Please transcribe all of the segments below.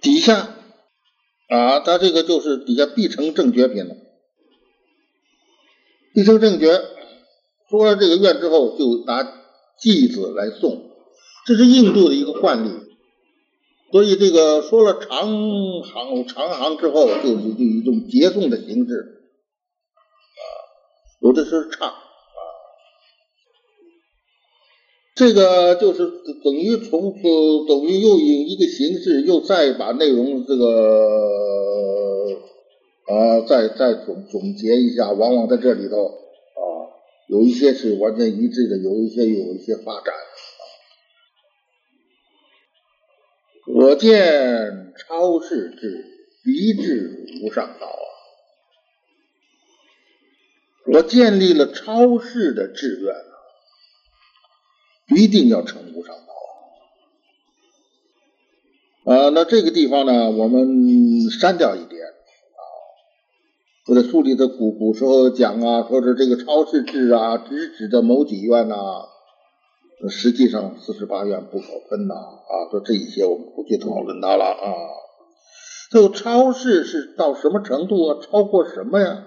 底下啊，它这个就是底下必成正觉品了。必成正觉说了这个愿之后，就拿偈子来送，这是印度的一个惯例。所以这个说了长行长行之后，就就就一种结诵的形式啊，有的是唱这个就是等于从等于又以一个形式，又再把内容这个啊再再总总结一下，往往在这里头啊，有一些是完全一致的，有一些有一些发展。我见超世智，离智无上道啊！我建立了超世的志愿，一定要称无上道啊！那这个地方呢，我们删掉一点啊。我在书里的古古时候讲啊，说是这个超世制啊，只指的某几院呐。实际上四十八院不可分呐啊！说这一些我们不去讨论它了啊。就超世是到什么程度啊？超过什么呀？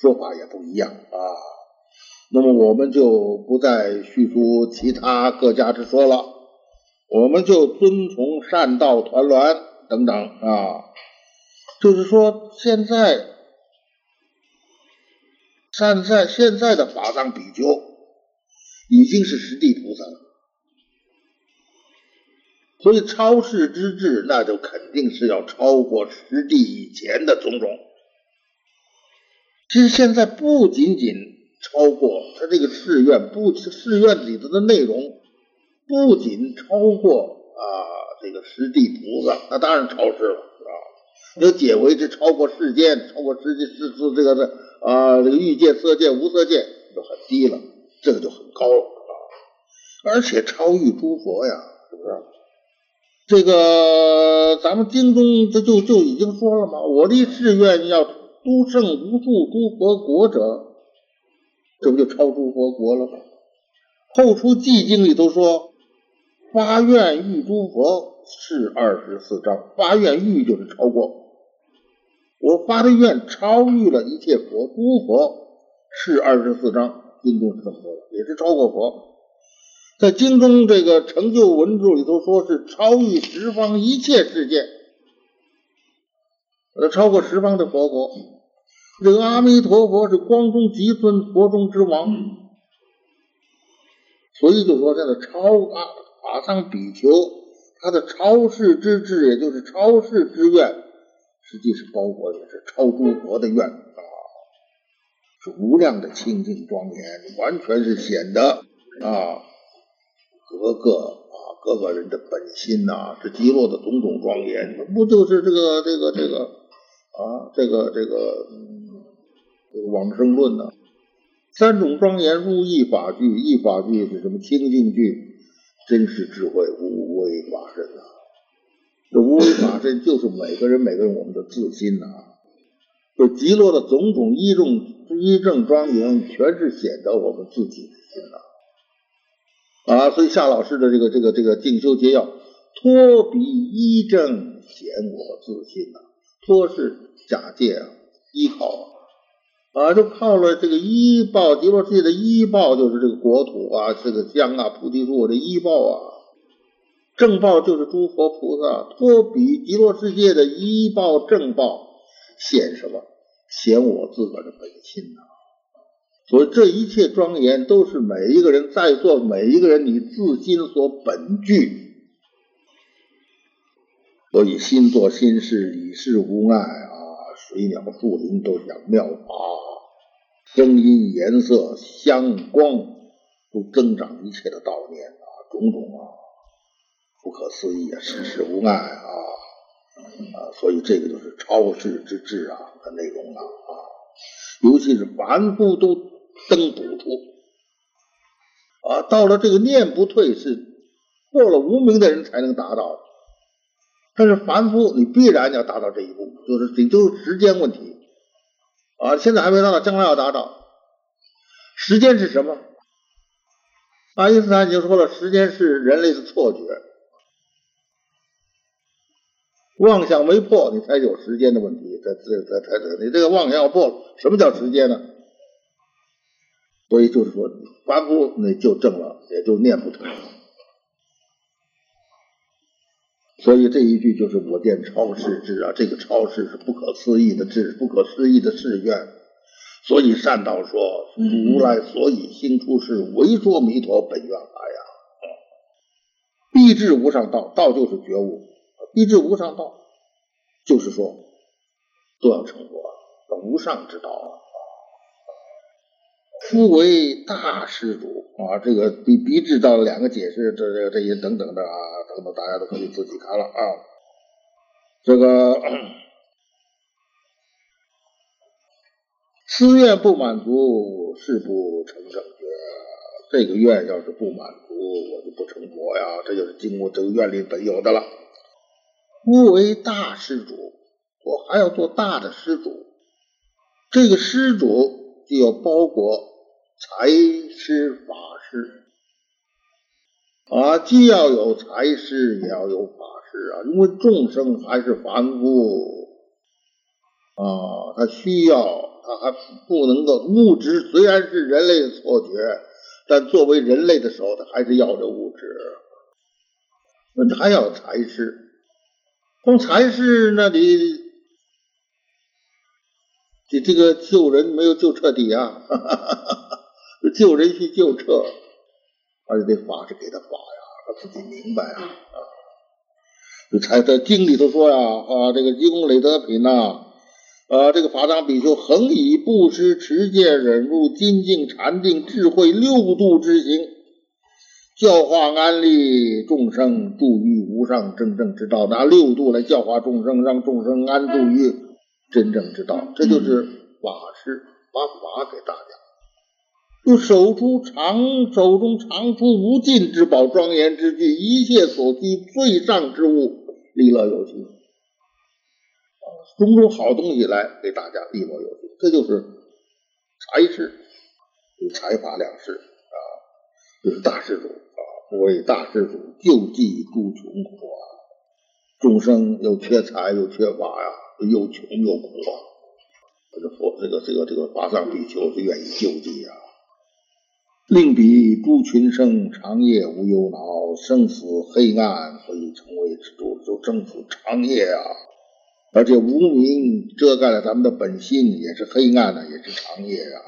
说法也不一样啊。那么我们就不再叙述其他各家之说了，我们就遵从善道团栾等等啊。就是说，现在现在现在的法藏比丘。已经是实地菩萨了，所以超世之智，那就肯定是要超过实地以前的种种。其实现在不仅仅超过他这个誓愿，不誓愿里头的内容，不仅超过啊这个十地菩萨，那当然超世了啊。有解为之超过世间，超过十界世世这个的啊这个欲界、色界、无色界就很低了。这个就很高了啊，而且超越诸佛呀，是不是？这个咱们经中这就就已经说了嘛，我立誓愿要都胜无数诸佛国者，这不就超诸佛国了吗？后出寂经里头说，发愿遇诸佛是二十四章，发愿遇就是超过，我发的愿超越了一切佛，诸佛是二十四章。经中是这么说的，也是超过佛。在经中这个成就文著里头，说是超越十方一切世界，呃，超过十方的佛国。这个阿弥陀佛是光中极尊，佛中之王。所以就说这个超阿法藏比丘，他的超世之志，也就是超世之愿，实际是包括也是超诸佛的愿啊。是无量的清净庄严，完全是显得啊，各个啊各个人的本心呐，这极落的种种庄严，不就是这个这个这个啊，这个这个这个往生论呢？三种庄严入一法具，一法具是什么？清净具，真实智慧，无为法身呐。这无为法身就是每个人每个人我们的自心呐，就极乐的种种一众。一正庄严，全是显得我们自己的心呐啊！所以夏老师的这个这个这个静修结要，托彼一正显我自心呐。托是假借啊，依靠，啊就靠了这个依报，极乐世界的依报就是这个国土啊，这个江啊，菩提树的依报啊，正报就是诸佛菩萨，托彼极乐世界的依报正报显什么？显我自个儿的本心呐，所以这一切庄严都是每一个人在座每一个人你自心所本具，所以心做心事，理事无碍，水鸟树林都讲妙法，声音颜色香光都增长一切的道念啊，种种啊不可思议啊，世事无碍啊。啊，所以这个就是超世之智啊的内容了啊，尤其是凡夫都登不出啊，到了这个念不退是过了无名的人才能达到，但是凡夫你必然要达到这一步，就是你就是时间问题啊，现在还没达到，将来要达到。时间是什么？爱因斯坦已经说了，时间是人类的错觉。妄想没破，你才有时间的问题。这这这这这，你这个妄想要破了，什么叫时间呢？所以就是说，凡夫那就正了，也就念不成了。所以这一句就是“我见超世智”啊，这个超世是不可思议的智，不可思议的誓愿。所以善导说：“如来所以兴出世，为说弥陀本愿来呀。必至无上道，道就是觉悟，必至无上道，就是说都要成佛，无上之道。夫为大施主啊，这个比必至道两个解释，这这这些等等的啊，那么，大家都可以自己看了啊。这个 私愿不满足，誓不成正觉。这个愿要是不满足，我就不成佛呀。这就是经过这个愿力本有的了。夫为大施主，我还要做大的施主。这个施主就要包括。财师法师啊，既要有财师，也要有法师啊。因为众生还是凡夫啊，他需要，他还不能够物质。虽然是人类的错觉，但作为人类的时候，他还是要这物质。那你还要财师，从财师那里，这这个救人没有救彻底啊。哈哈哈哈救人须救彻，而且这法是给他法呀，他自己明白啊啊！才在经里头说呀啊，这个积功累德品呐啊，这个法藏比丘恒以布施、持戒、忍辱、精进、禅定、智慧六度之行，教化安利众生，助于无上真正之道。拿六度来教化众生，让众生安住于真正之道，这就是法师把法给大家。就手出长手中长出无尽之宝，庄严之具，一切所需最上之物，利乐有情啊，种种好东西来给大家利乐有情，这就是财施，财法两施啊，就是大施主啊，不为大施主救济诸穷苦啊，众生又缺财又缺法呀，又穷又苦啊，这个佛这个这个这个法藏比丘是愿意救济呀。令彼诸群生长夜无忧恼，生死黑暗可以成为之主，就生死长夜啊！而且无名遮盖了咱们的本心，也是黑暗的，也是长夜啊！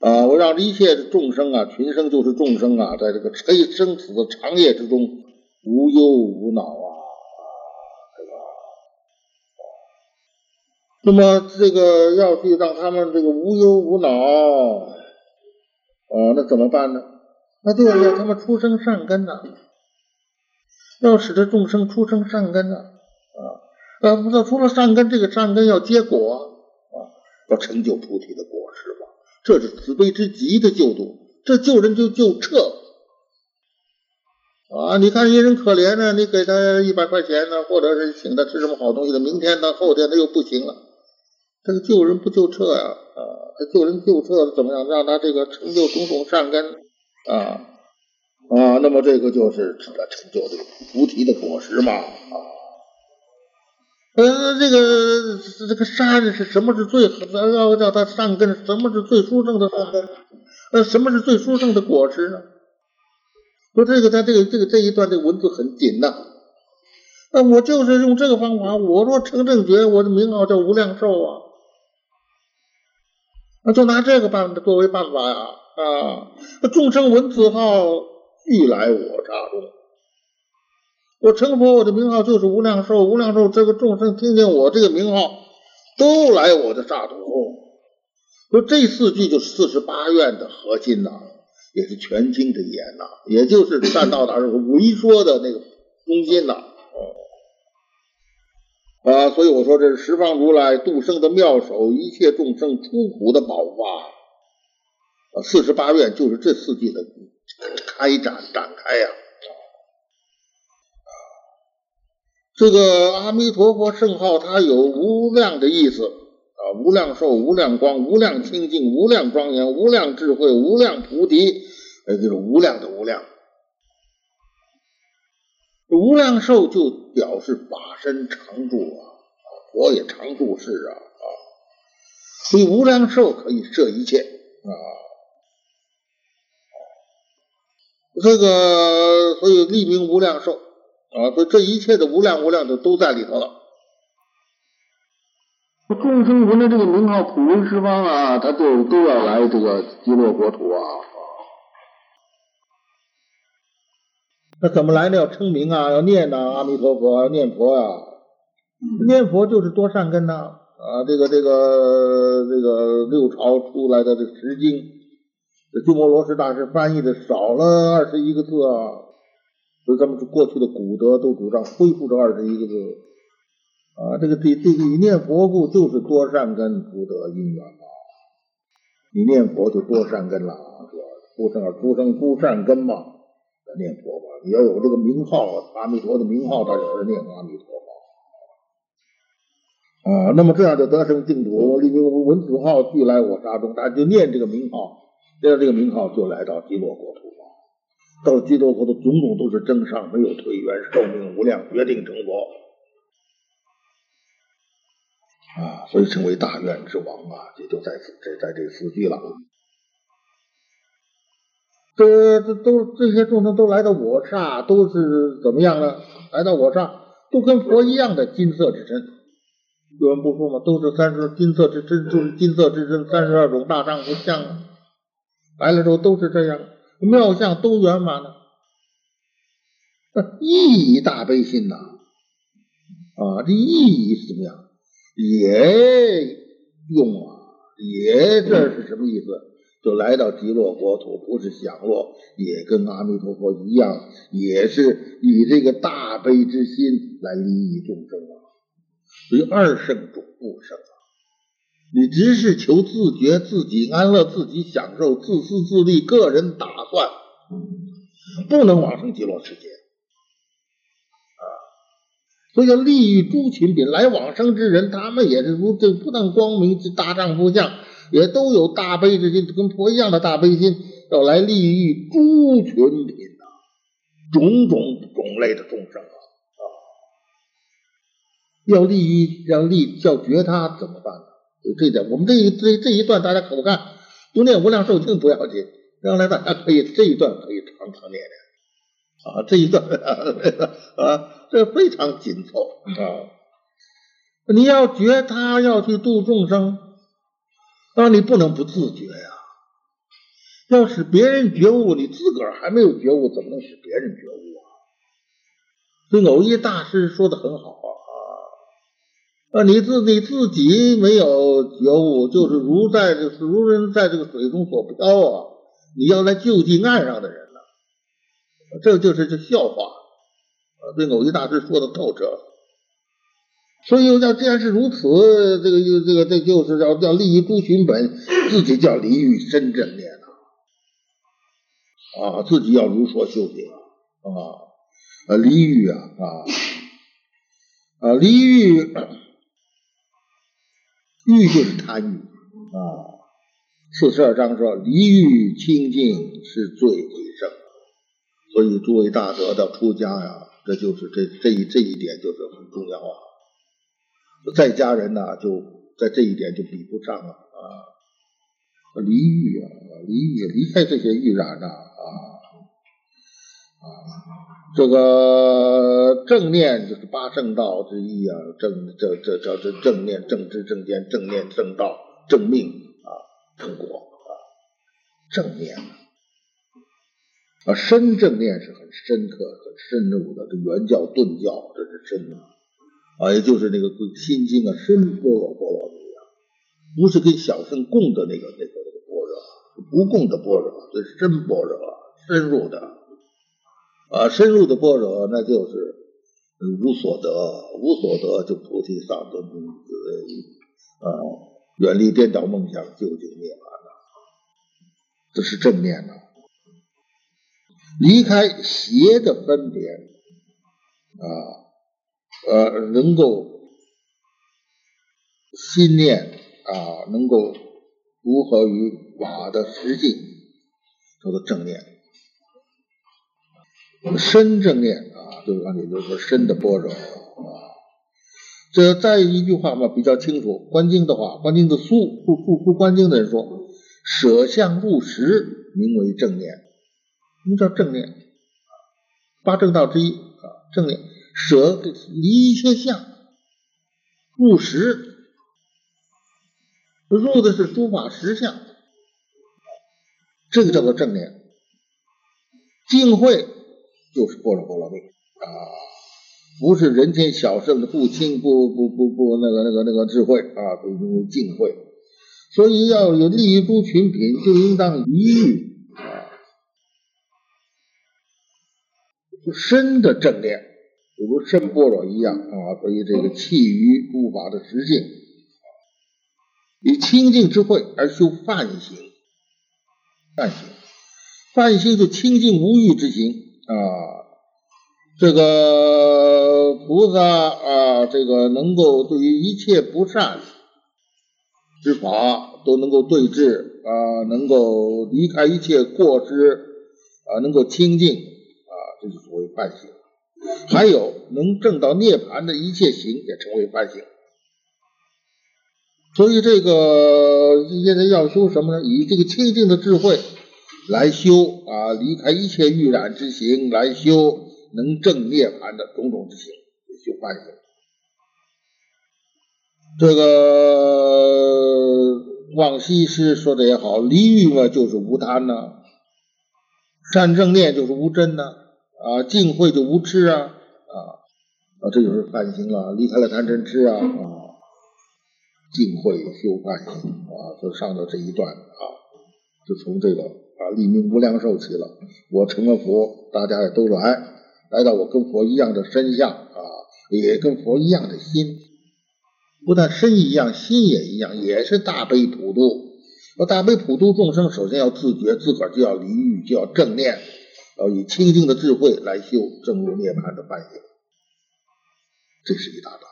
啊，我让一切的众生啊，群生就是众生啊，在这个黑生死的长夜之中无忧无恼啊！这个，那么这个要去让他们这个无忧无恼。哦，那怎么办呢？那就要他们出生善根呐，要使得众生出生善根呐，啊，呃，不是除了善根，这个善根要结果啊，要成就菩提的果实吧？这是慈悲之极的救度，这救人就救彻啊！你看一人可怜呢，你给他一百块钱呢，或者是请他吃什么好东西的，明天他后天他又不行了，这个救人不救彻呀，啊！他救人救彻怎么样？让他这个成就种种善根啊啊！那么这个就是成就这个菩提的果实嘛啊！呃，这个这个善是什么是最咱要叫他善根？什么是最殊胜的善根？呃，什么是最殊胜的果实呢？说这个他这个这个这一段这个文字很紧呐。那我就是用这个方法，我若成正觉，我的名号叫无量寿啊。那就拿这个办作为办法呀啊！众生闻此号，欲来我刹中。我成佛，我的名号就是无量寿。无量寿，这个众生听见我这个名号，都来我的刹土。说这四句就是四十八愿的核心呐，也是全经的言呐，也就是善道大师为说的那个中心呐。啊所以我说这是十方如来度生的妙手，一切众生出苦的宝法。啊，四十八愿就是这四句的开展展开呀。这个阿弥陀佛圣号，它有无量的意思啊，无量寿、无量光、无量清净、无量庄严、无量智慧、无量菩提，呃，就是无量的无量。无量寿就表示法身常住啊，佛也常住世啊啊，所以无量寿可以摄一切啊，这个所以立名无量寿啊，所以这一切的无量无量的都在里头了。众生闻的这个名号普为十方啊，他就都要来这个极乐国土啊。那怎么来呢？要称名啊，要念呐，阿弥陀佛，要念佛啊。念佛就是多善根呐啊！这个这个这个六朝出来的这十经，这鸠摩罗什大师翻译的少了二十一个字啊。所以咱们过去的古德都主张恢复这二十一个字啊。这个这这个你念佛故就是多善根福德因缘嘛。你念佛就多善根了，是吧？出生而出生诸善根嘛。念佛吧，你要有这个名号，阿弥陀的名号，他就是念阿弥陀佛啊。那么这样就得生净土，立名文子号俱来我沙中，他就念这个名号，念这个名号就来到极乐国土了。到极乐国土，种种都是真上，没有退缘，寿命无量，决定成佛啊。所以称为大愿之王啊，也就在此，这在这四句了。这这都这些众生都来到我刹，都是怎么样呢？来到我刹，都跟佛一样的金色之身。有人不说吗？都是三十金色之身，就是金色之身，三十二种大丈夫相。来了之后都是这样，妙相都圆满了。意义大悲心呐，啊，这意义是怎么样？也用啊，也这是什么意思？就来到极乐国土，不是享乐，也跟阿弥陀佛一样，也是以这个大悲之心来利益众生啊。所以二圣主不生啊。你只是求自觉、自己安乐、自己享受、自私自利、个人打算，不能往生极乐世界啊。所以要利益诸群品来往生之人，他们也是如这不但光明之大丈夫相。也都有大悲之心，跟佛一样的大悲心，要来利益诸群品呐，种种种类的众生啊啊，要利益，要利，要觉他怎么办呢？就这点，我们这一这这一段大家可不看，不念无量寿经不要紧，将来大家可以这一段可以常常念念啊，这一段 啊，这非常紧凑啊，你要觉他要去度众生。那你不能不自觉呀！要使别人觉悟，你自个儿还没有觉悟，怎么能使别人觉悟啊？这偶一大师说的很好啊！啊，你自你自己没有觉悟，就是如在这如人在这个水中所漂啊！你要来救济岸上的人了，这就是这笑话啊！这偶一大师说的透彻。所以要既然是如此，这个这个这就是要要利益诸群本，自己叫离欲深正念啊，啊，自己要如说修行啊，啊，离欲啊啊，啊，离欲，欲就是贪欲啊。四十二章说离欲清净是最为胜，所以诸位大德的出家呀，这就是这这一这一点就是很重要啊。在家人呢，就在这一点就比不上了啊！离欲啊，离欲，离开这些欲染呐啊啊！这个正念就是八正道之一啊，正这这叫这正念、正知、正见、正念、正道、正命啊，正果啊，正念啊，深正念是很深刻、很深入的，这原教、顿教这是深啊。啊，也就是那个《心经》啊，深般若波罗蜜啊，不是跟小圣共的那个那个那个般若，不共的般若，这是真般若，深入的啊，深入的般若，那就是无所得，无所得就菩提萨埵啊，远离颠倒梦想，究竟涅槃呐，这是正面呐，离开邪的分别啊。呃，能够心念啊，能够如何于法的实际，叫做正念。身正念啊，就是刚才就是说身的波折啊。这再一句话嘛，比较清楚。观经的话，观经的书，读读读观经的人说，舍相入实，名为正念。什么叫正念？八正道之一啊，正念。舍离一切相，入实，入的是诸法实相，这个叫做正念。净慧就是般若波罗蜜啊。不是人间小圣的不清不不不不那个那个那个智慧啊，都名为净慧。所以要有利于诸群品，就应当一遇啊，深的正念，就如深般若一样啊。所以这个弃于诸法的实性，以清净智慧而修梵行，梵行，梵行是清净无欲之行啊。这个菩萨啊，这个能够对于一切不善之法都能够对治啊，能够离开一切过失啊，能够清净啊，这就所谓梵行。还有能证到涅槃的一切行也称为梵行。所以这个现在要修什么呢？以这个清净的智慧来修啊，离开一切欲染之行来修。能证涅槃的种种之行，修梵行。这个往昔诗说的也好，离欲嘛就是无贪呐，善正念就是无真呐，啊净慧就无痴啊，啊啊，这就是梵行了，离开了贪嗔痴啊，啊，净慧修梵行啊，就上到这一段啊，就从这个啊立名无量寿起了，我成了佛，大家也都来。来到我跟佛一样的身相啊，也跟佛一样的心，不但身一样，心也一样，也是大悲普度。要大悲普度众生，首先要自觉，自个儿就要离欲，就要正念，要以清净的智慧来修正入涅槃的半径。这是一大段，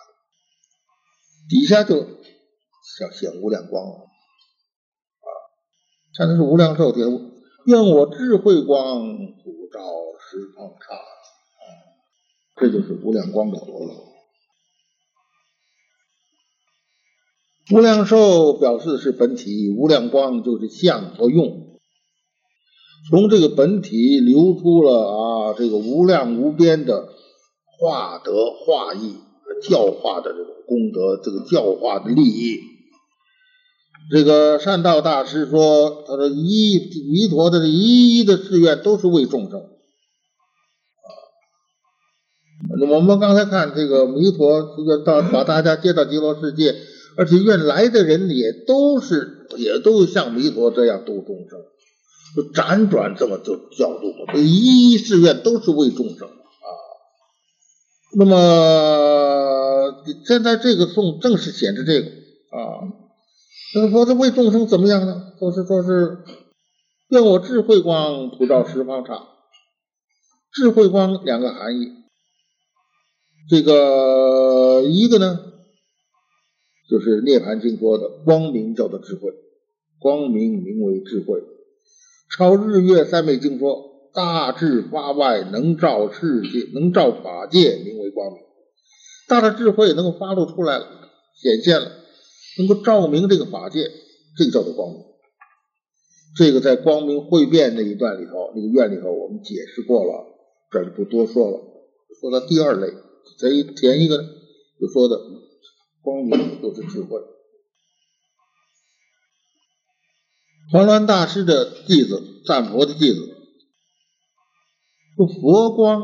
底下就要显无量光啊，看的是无量寿天，愿我智慧光普照十方刹。这就是无量光的作用。无量寿表示的是本体，无量光就是相和用。从这个本体流出了啊，这个无量无边的化德化义教化的这种功德，这个教化的利益。这个善道大师说：“他说一弥陀的一一的誓愿都是为众生。”那我们刚才看这个弥陀，这个到把大家接到极乐世界，而且愿来的人也都是也都像弥陀这样度众生，就辗转这么就角度嘛，一一志愿都是为众生啊。那么现在这个颂正是显示这个啊，那说这为众生怎么样呢？说是说是愿我智慧光普照十方刹，智慧光两个含义。这个一个呢，就是《涅盘经》说的光明叫做智慧，光明名为智慧。超日月三昧经说大智发外，能照世界，能照法界，名为光明。大的智慧能够发露出来了，显现了，能够照明这个法界，这个叫做光明。这个在光明会变那一段里头，那个院里头我们解释过了，这就不多说了。说到第二类。再填一个，就说的光明就是智慧。黄鸾大师的弟子，赞佛的弟子，说佛光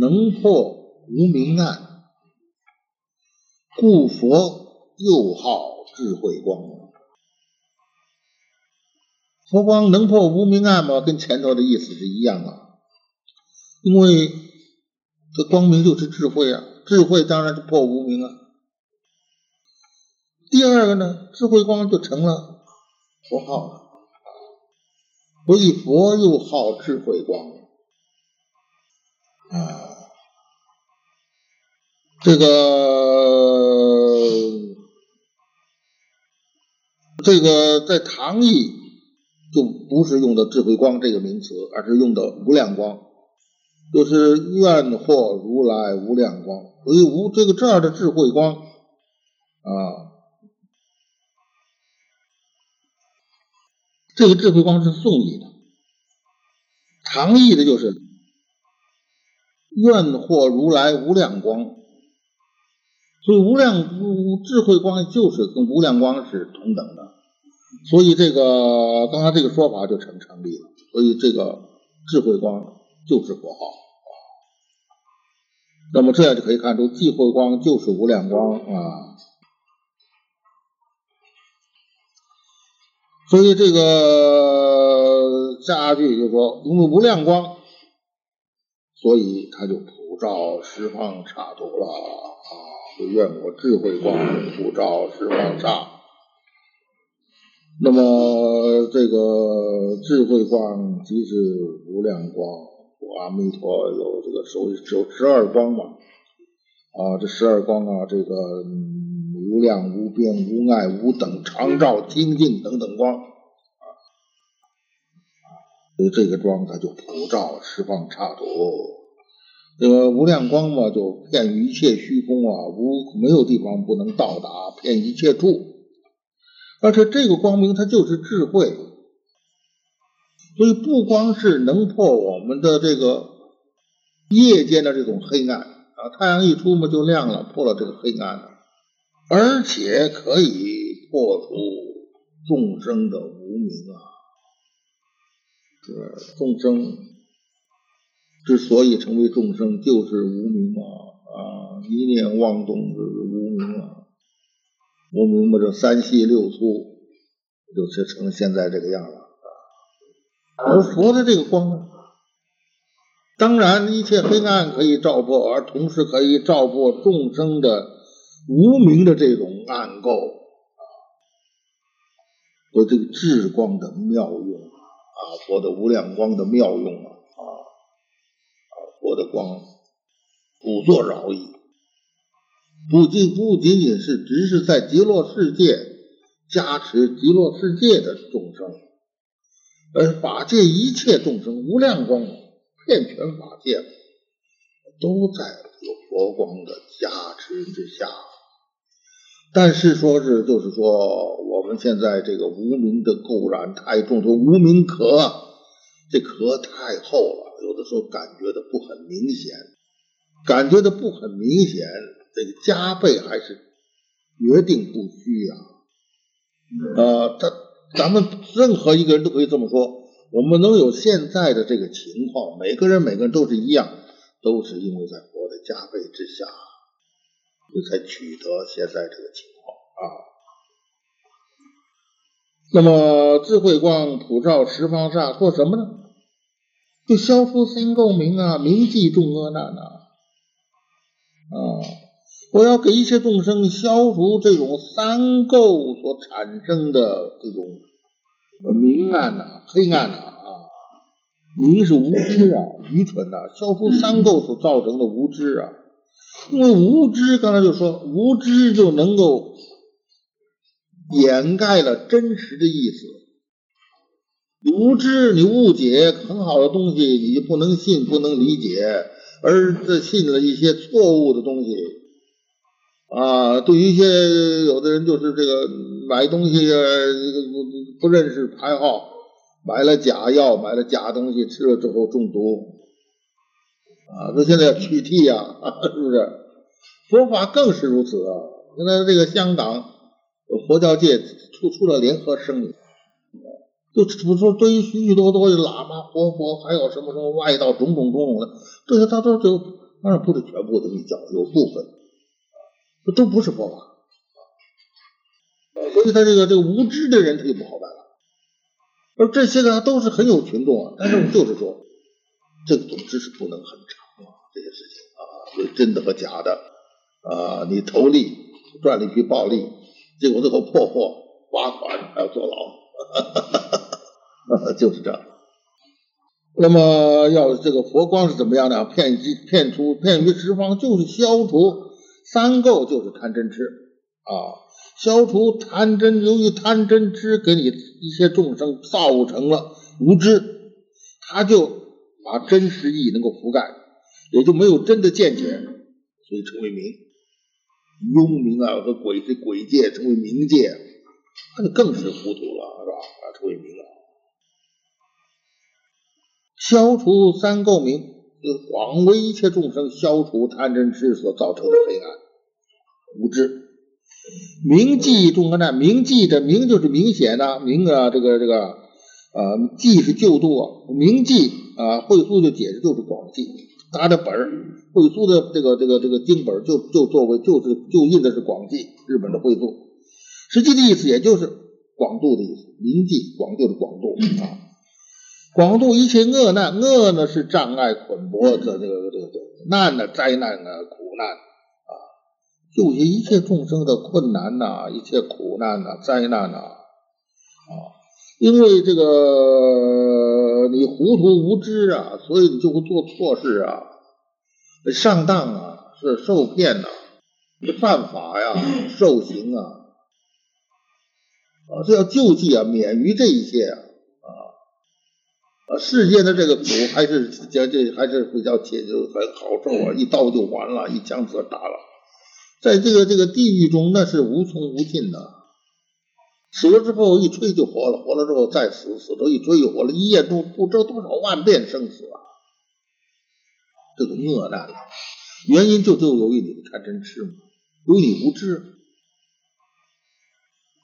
能破无明暗，故佛又号智慧光。佛光能破无明暗吗？跟前头的意思是一样的，因为。这光明就是智慧啊，智慧当然是破无明啊。第二个呢，智慧光就成了佛号了，所以佛又号智慧光啊。这个这个在唐译就不是用的智慧光这个名词，而是用的无量光。就是愿获如来无量光。所以无这个这儿的智慧光啊，这个智慧光是宋义的，唐义的就是愿获如来无量光。所以无量智慧光就是跟无量光是同等的，所以这个刚刚这个说法就成成立了。所以这个智慧光就是佛号。那么这样就可以看出，智慧光就是无量光啊。所以这个下句就说，因为无量光，所以他就普照十方刹土了啊。就愿我智慧光普照十方刹。那么这个智慧光即是无量光，阿弥陀有这个手有十二光嘛？啊，这十二光啊，这个量无边无碍无等常照清净等等光啊，所以这个光它就普照十方刹土。这个无量光嘛，就遍一切虚空啊，无没有地方不能到达，遍一切处。而且这个光明它就是智慧，所以不光是能破我们的这个夜间的这种黑暗啊，太阳一出嘛就亮了，破了这个黑暗了，而且可以破除众生的无明啊，这众生。之所以成为众生，就是无明啊啊！一念妄动就是无明啊，无明嘛，这三细六粗，就是成现在这个样了啊。而佛的这个光呢，当然一切黑暗可以照破，而同时可以照破众生的无明的这种暗垢啊，和这个智光的妙用啊，啊佛的无量光的妙用啊。啊，佛的光不作饶益，不仅不仅仅是只是在极乐世界加持极乐世界的众生，而法界一切众生无量光遍全法界，都在有佛光的加持之下。但是说是就是说，我们现在这个无名的垢染太重，说无名壳，这壳太厚了。有的时候感觉的不很明显，感觉的不很明显，这个加倍还是决定不虚呀。呃，他咱们任何一个人都可以这么说，我们能有现在的这个情况，每个人每个人都是一样，都是因为在佛的加倍之下，这才取得现在这个情况啊。那么智慧光普照十方刹，做什么呢？就消除三垢明啊，铭记众恶难呐！啊，我要给一切众生消除这种三垢所产生的这种明暗呐、黑暗呐啊！明是无知啊、愚蠢呐，消除三垢所造成的无知啊！因为无知，刚才就说无知就能够掩盖了真实的意思。无知，你误解很好的东西，你就不能信，不能理解，而这信了一些错误的东西啊。对于一些有的人，就是这个买东西不不认识牌号，买了假药，买了假东西，吃了之后中毒啊。那现在要取缔呀，是不是？佛法更是如此啊。现在这个香港佛教界出出了联合声明。就不说对于许许多多的喇嘛、活佛，还有什么什么外道，种种种种的，这些他都就当然不是全部的密教，有部分，这都不是佛法。所以他这个这个无知的人他就不好办了。而这些个都是很有群众啊，但是就是说，这个总之是不能很差，这些事情啊，所以真的和假的啊，你投利赚了一笔暴利，结果最后破获、罚款还要坐牢。就是这样，那么要这个佛光是怎么样呢？骗机骗出骗于十方，就是消除三垢，就是贪嗔痴啊，消除贪嗔，由于贪嗔痴给你一些众生造成了无知，他就把真实意能够覆盖。也就没有真的见解，所以称为明。幽冥啊和鬼是鬼界，称为冥界，那就更是糊涂了，是吧？啊，称为明了。消除三垢明，广为一切众生消除贪嗔痴所造成的黑暗无知。明记众恶难，明记的明就是明显的明啊，这个这个啊，记是救度啊，明记啊，慧苏就解释就是广记，他的本儿，慧苏的这个这个这个经本就就作为就是就印的是广记，日本的慧苏，实际的意思也就是广度的意思，明记广就是广度啊。广度一切恶难，恶呢是障碍捆缚的这个这个这个难呢灾难呢苦难啊，救些一切众生的困难呐，一切苦难呐灾难呐啊，因为这个你糊涂无知啊，所以你就会做错事啊，上当啊，是受骗呐，犯法呀，受刑啊，啊，这要救济啊，免于这一切啊。啊世间的这个苦还是这这还是比较解就很好受啊，一刀就完了，一枪子打了。在这个这个地狱中，那是无穷无尽的。死了之后一吹就活了，活了之后再死，死了一吹又活了，一夜都不知道多少万遍生死啊！这个恶难，原因就就由于你的贪嗔痴嘛，由于你无知。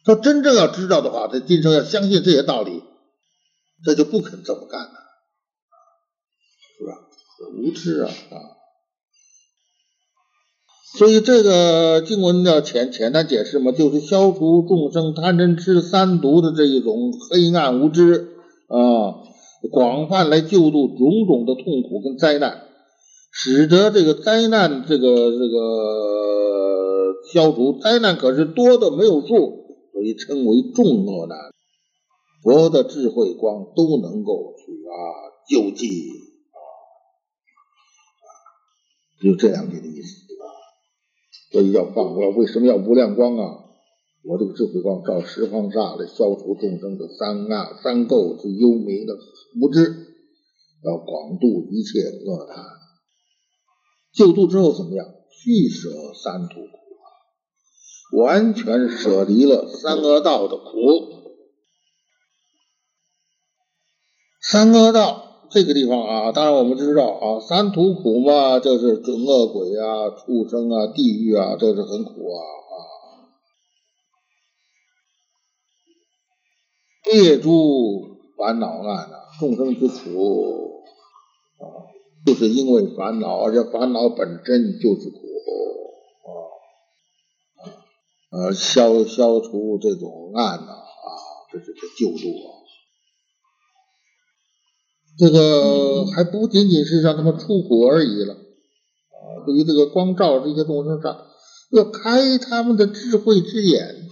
他真正要知道的话，他今生要相信这些道理。他就不肯这么干了，是吧？无知啊啊！所以这个经文要简简单解释嘛，就是消除众生贪嗔痴三毒的这一种黑暗无知啊，广泛来救度种种的痛苦跟灾难，使得这个灾难这个这个消除，灾难可是多的没有数，所以称为众恶难。佛的智慧光都能够去啊救济啊，就这样子的意思。所以要放光，为什么要无量光啊？我这个智慧光照十方刹来消除众生的三啊三垢之幽冥的无知，要广度一切恶难。救度之后怎么样？俱舍三途苦啊，完全舍离了三恶道的苦。三恶道这个地方啊，当然我们知道啊，三途苦嘛，就是准恶鬼啊、畜生啊、地狱啊，这是很苦啊啊。业诸烦恼难啊，众生之苦啊，就是因为烦恼，而且烦恼本身就是苦啊啊，消消除这种暗呐啊，这是个救助啊。这个还不仅仅是让他们出苦而已了啊！对于这个光照这些众生上，要开他们的智慧之眼。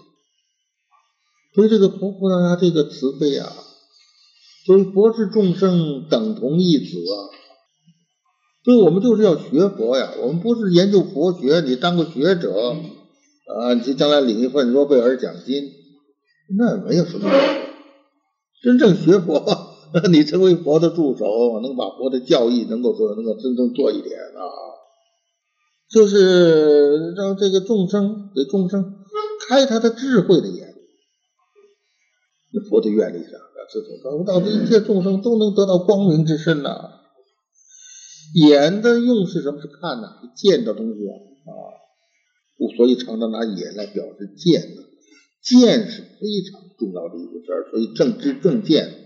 所以这个佛菩萨这个慈悲啊，所以佛是众生等同一子啊。所以我们就是要学佛呀，我们不是研究佛学，你当个学者啊，你将来领一份诺贝尔奖金，那没有什么。真正学佛。你成为佛的助手，能把佛的教义能够做，能够真正做一点啊，就是让这个众生给众生开他的智慧的眼。那佛的愿力上，这种到这一切众生都能得到光明之身呐。眼的用是什么？是看呐，见到东西啊啊，所以常常拿眼来表示见的，见是非常重要的一个事儿，所以正知正见。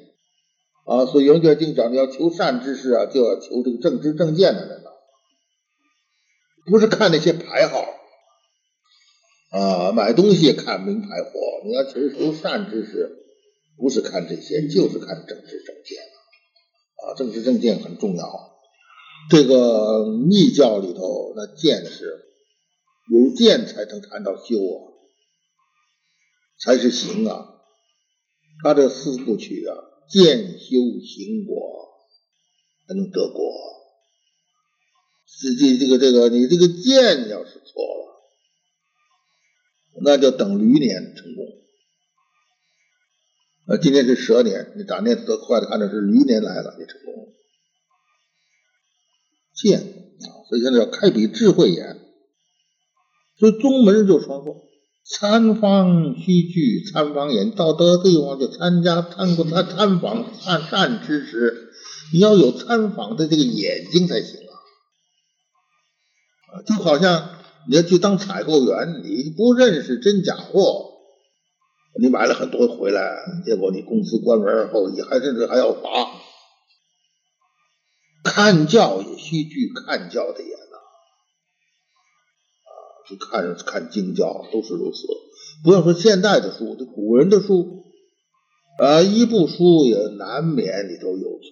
啊，所以《圆觉经》讲，你要求善知识啊，就要求这个正知正见的人呐，不是看那些牌号啊，买东西看名牌货。你要求求善知识，不是看这些，就是看正知正见啊，正知正见很重要。这个密教里头，那见是有见才能谈到修啊，才是行啊。他这四部曲啊。见修行果才能得果。实际这个这个，你这个见要是错了，那就等驴年成功。啊，今天是蛇年，你打念得快的看着是驴年来了，你成功了。见所以现在要开笔智慧眼。所以宗门就传说：“参访须具参访眼，到得地方就参加参过参参访善善知识，你要有参访的这个眼睛才行啊！就好像你要去当采购员，你不认识真假货，你买了很多回来，结果你公司关门后，你还甚至还要罚。看教也需具看教的眼。”看看经教都是如此，不要说现代的书，这古人的书，啊，一部书也难免里头有错，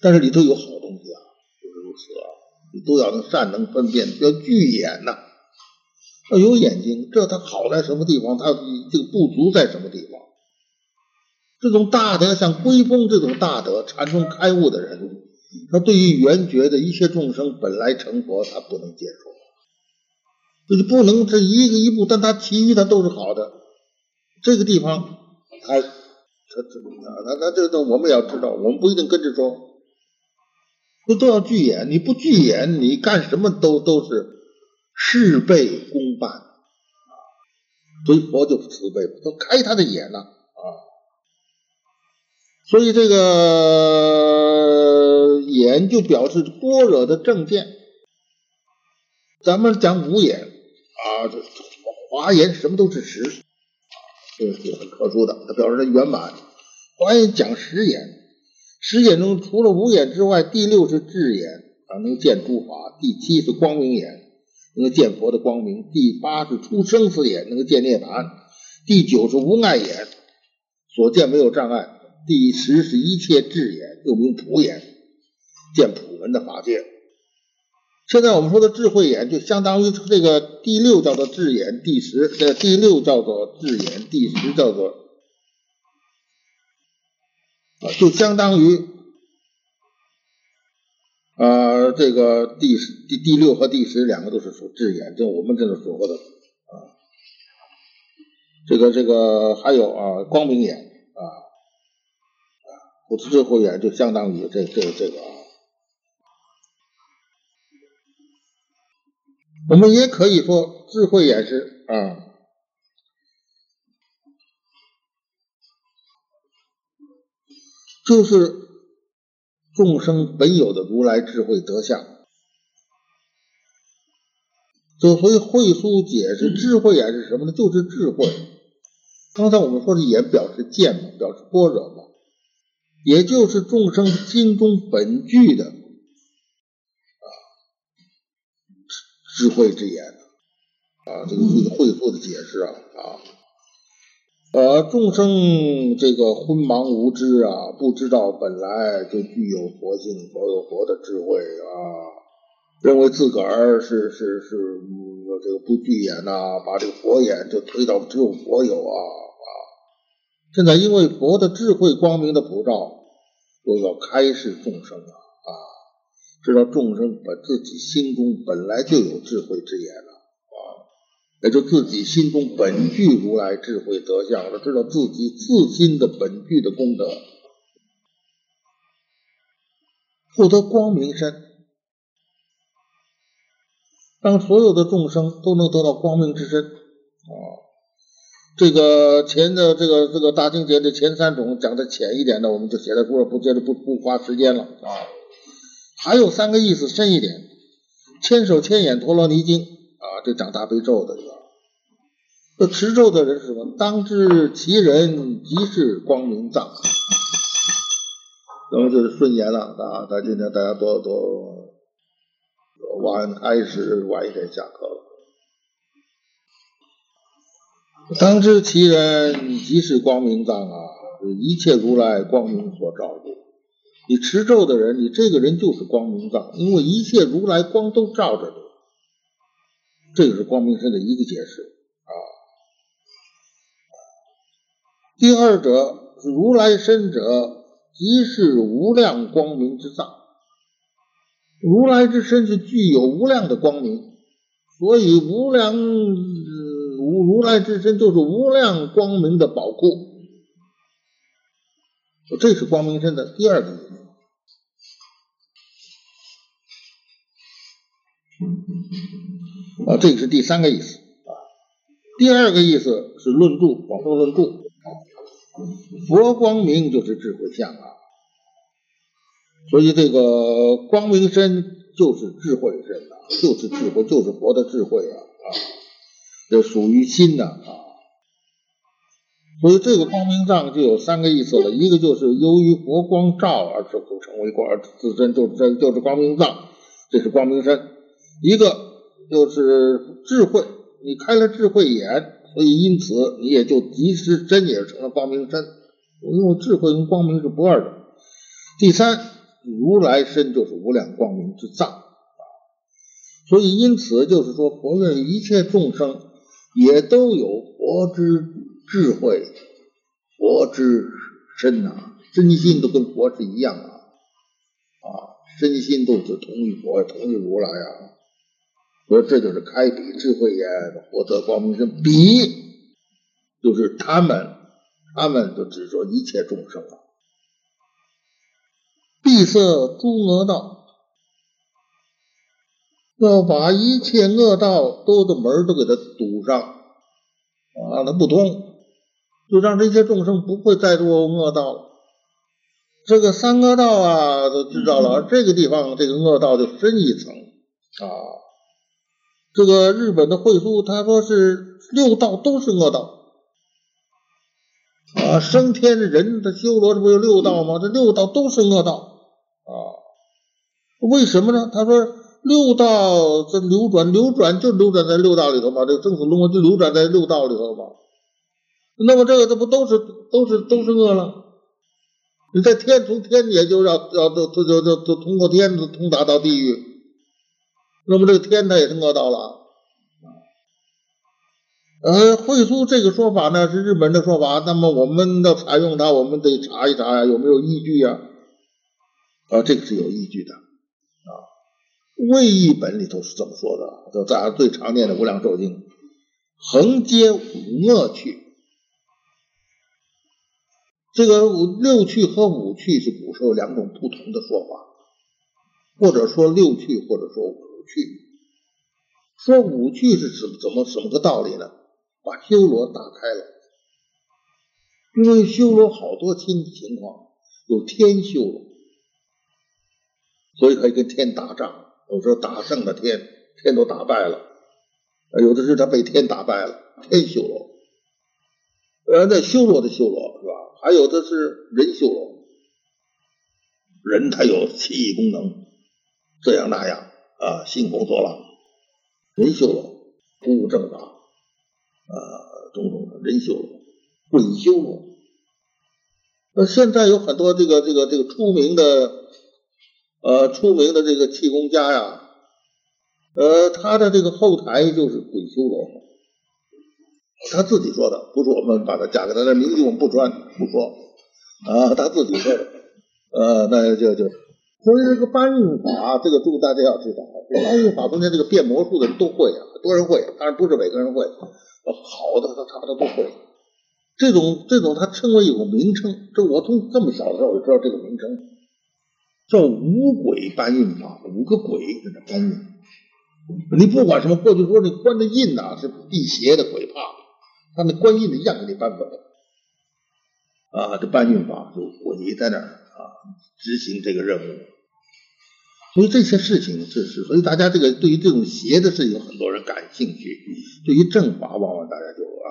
但是里头有好东西啊，就是如此啊，你都要能善能分辨，要具眼呐，要有眼睛，这它好在什么地方，它这个不足在什么地方？这种大德像归峰这种大德禅宗开悟的人，他对于圆觉的一切众生本来成佛，他不能接受。就是不能这一个一步，但他其余他都是好的。这个地方，他他这啊，那那这个我们也要知道，我们不一定跟着说，这都要聚眼。你不聚眼，你干什么都都是事倍功半啊。所以佛就慈悲，都开他的眼了啊。所以这个眼就表示般若的正见。咱们讲五眼。啊，这华严什么都是实，这是很特殊的，它表示它圆满。华严讲十眼，十眼中除了五眼之外，第六是智眼啊，能见诸法；第七是光明眼，能见佛的光明；第八是出生死眼，能见涅槃；第九是无碍眼，所见没有障碍；第十是一切智眼，又名普眼，见普门的法界。现在我们说的智慧眼，就相当于这个第六叫做智眼，第十这第六叫做智眼，第十叫做啊，就相当于啊这个第十第第六和第十两个都是属智眼，这我们这种说的啊，这个这个还有啊光明眼啊啊，不是智慧眼，就相当于这这这个啊。我们也可以说智慧也是啊，就是众生本有的如来智慧德相。所以慧疏解释智慧也是什么呢？就是智慧。刚才我们说的也表示见嘛，表示般若嘛，也就是众生心中本具的。智慧之言啊，这个这个慧疏的解释啊啊，呃，众生这个昏盲无知啊，不知道本来就具有佛性，佛有佛的智慧啊，认为自个儿是是是这个不具眼呐，把这个佛眼就推到只有佛有啊啊！现在因为佛的智慧光明的普照，又要开示众生啊啊！知道众生把自己心中本来就有智慧之眼了啊，也就自己心中本具如来智慧德相了，知道自己自心的本具的功德，获得光明身，让所有的众生都能得到光明之身啊。这个前的这个这个大经节的前三种讲的浅一点的，我们就写在书上，不接着不不花时间了啊。还有三个意思深一点，千手千眼陀罗尼经啊，这讲大悲咒的这个，这持咒的人是什么？当知其人即是光明藏，那么就是顺言了啊！咱今天大家多多晚开始晚一点下课了。当知其人即是光明藏啊，一切如来光明所照住。你持咒的人，你这个人就是光明藏，因为一切如来光都照着你，这个是光明身的一个解释啊。第二者，如来身者，即是无量光明之藏。如来之身是具有无量的光明，所以无量无如来之身就是无量光明的宝库。这是光明身的第二个意思。啊，这个是第三个意思啊。第二个意思是论著，广受论著。佛光明就是智慧相啊，所以这个光明身就是智慧身呐，就是智慧，就是佛的智慧啊啊，这属于心的啊。所以这个光明藏就有三个意思了，一个就是由于佛光照而成成为光，而自身就这就是光明藏，这是光明身；一个就是智慧，你开了智慧眼，所以因此你也就即时真也成了光明身，因为智慧跟光明是不二的。第三，如来身就是无量光明之藏啊，所以因此就是说，佛愿一切众生也都有佛之。智慧，佛之身呐，身心都跟佛是一样啊，啊，身心都是同于佛，同于如来啊，所以这就是开彼智慧眼，获得光明身。笔就是他们，他们就指说一切众生啊，闭塞诸恶道，要把一切恶道都的门都给它堵上啊，让它不通。就让这些众生不会再入恶道了。这个三恶道啊，都知道了。这个地方这个恶道就深一层啊。这个日本的会书他说是六道都是恶道啊。升天的人他修罗这不有六道吗？这六道都是恶道啊。为什么呢？他说六道这流转流转就流转在六道里头嘛。这个生死轮回就流转在六道里头嘛。那么这个这不都是都是都是恶了？你在天从天也就要要都都就就就通过天通达到地狱，那么这个天它也是恶道了。呃，慧书这个说法呢是日本的说法，那么我们要采用它，我们得查一查呀，有没有依据呀？啊，这个是有依据的啊，《魏译本》里头是这么说的，就咱最常念的《无量寿经》，横接五恶趣。这个五六趣和五趣是古时候两种不同的说法，或者说六趣，或者说五趣。说五趣是怎怎么什么个道理呢？把修罗打开了，因为修罗好多情情况有天修罗，所以可以跟天打仗。有时候打胜了天，天都打败了；有的是他被天打败了，天修罗。呃，那修罗的修罗？还有的是人修罗，人他有奇异功能，这样那样啊，兴风作浪。人修罗不务正法啊，种种的人修罗、鬼修罗。那现在有很多这个这个这个出名的呃出名的这个气功家呀，呃，他的这个后台就是鬼修罗。他自己说的，不是我们把他加给他的名句，我们不传不说啊，他自己说的，呃，那就就所以这个搬运法，这个注大家要知道，搬运法中间这个变魔术的人都会啊，很多人会，当然不是每个人会，好的他差不多都会。这种这种他称为有个名称，这我从这么小的时候我就知道这个名称，叫五鬼搬运法，五个鬼在那搬运。你不管什么，过去说那关的印呐是辟邪的鬼怕。他那官印的样给你搬过来，啊，这搬运法就鬼在那儿啊，执行这个任务。所以这些事情是是，所以大家这个对于这种邪的事情，很多人感兴趣。对于正法，往往大家就啊，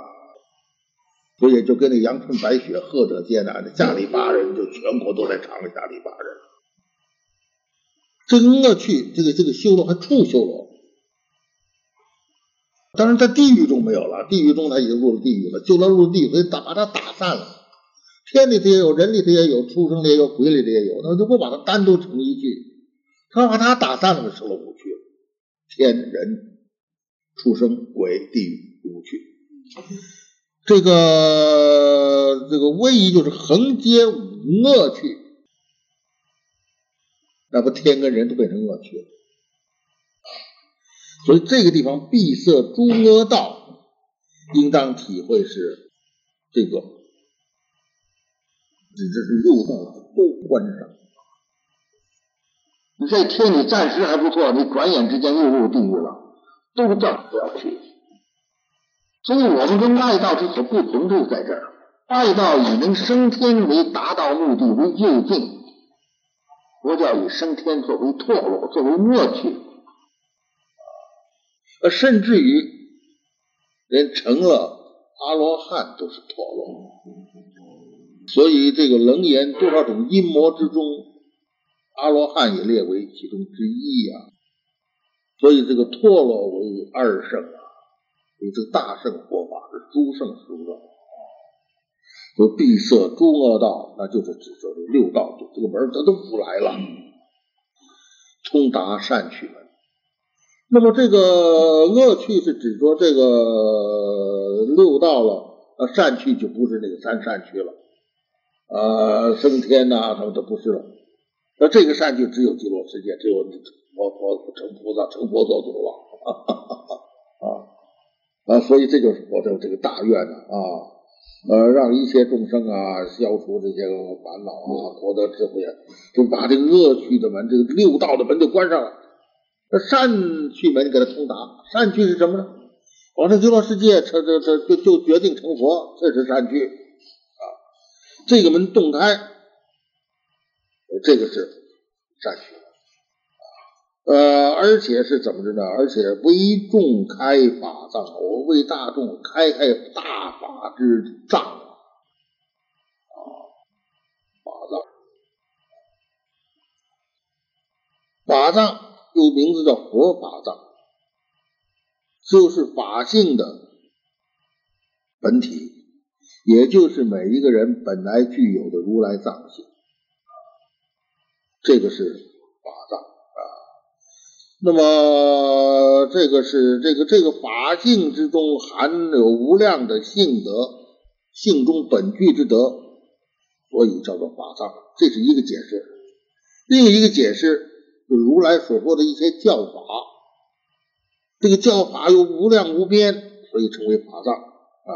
所以就跟那阳春白雪，贺者艰难的下里巴人，就全国都在唱下里巴人。这个恶趣，这个这个修罗还处修罗。当然，在地狱中没有了，地狱中他已经入了地狱了，就他入地狱，所以打把他打散了。天里头也有，人里头也有，畜生里也有，鬼里头也有，那就不把它单独成一句，他把他打散了，就成了五趣了。天人、畜生、鬼、地狱五趣。这个这个位移就是横接五恶趣，那不天跟人都变成恶趣了。所以这个地方闭塞诸恶道，应当体会是这个，这这是六道都关上。你在天里暂时还不错，你转眼之间又入地狱了，都叫不要去。所以我们跟外道之所不同就在这儿，外道以能升天为达到目的为就近，佛教以升天作为堕落，作为恶趣，呃，甚至于连成了阿罗汉都是堕落。所以这个楞严多少种阴魔之中，阿罗汉也列为其中之一呀。所以这个堕落为二圣啊。所以这个大圣佛法是诸圣十道啊，说闭塞诸恶道，那就是指说这六道这个门它都不来了，通达善趣门。那么这个恶趣是指说这个六道了，呃善趣就不是那个三善趣了，呃升天呐什么的不是了，那这个善趣只有极乐世界，只有佛佛成菩萨成佛做主了。啊啊，所以这就是佛的这个大愿呢啊，呃，让一切众生啊消除这些烦恼啊，获得智慧啊，就把这个恶趣的门，这个六道的门就关上了。这善趣门给他通达，善趣是什么呢？往生极乐世界，这这这就就决定成佛，这是善趣啊。这个门洞开，这个是善趣。呃，而且是怎么着呢？而且为众开法藏，我为大众开开大法之藏啊，法藏，法藏又名字叫佛法藏，就是法性的本体，也就是每一个人本来具有的如来藏性，这个是法藏啊。那么，这个是这个这个法性之中含有无量的性德，性中本具之德，所以叫做法藏。这是一个解释。另一个解释，就如来所说的一些教法，这个教法有无量无边，所以称为法藏啊。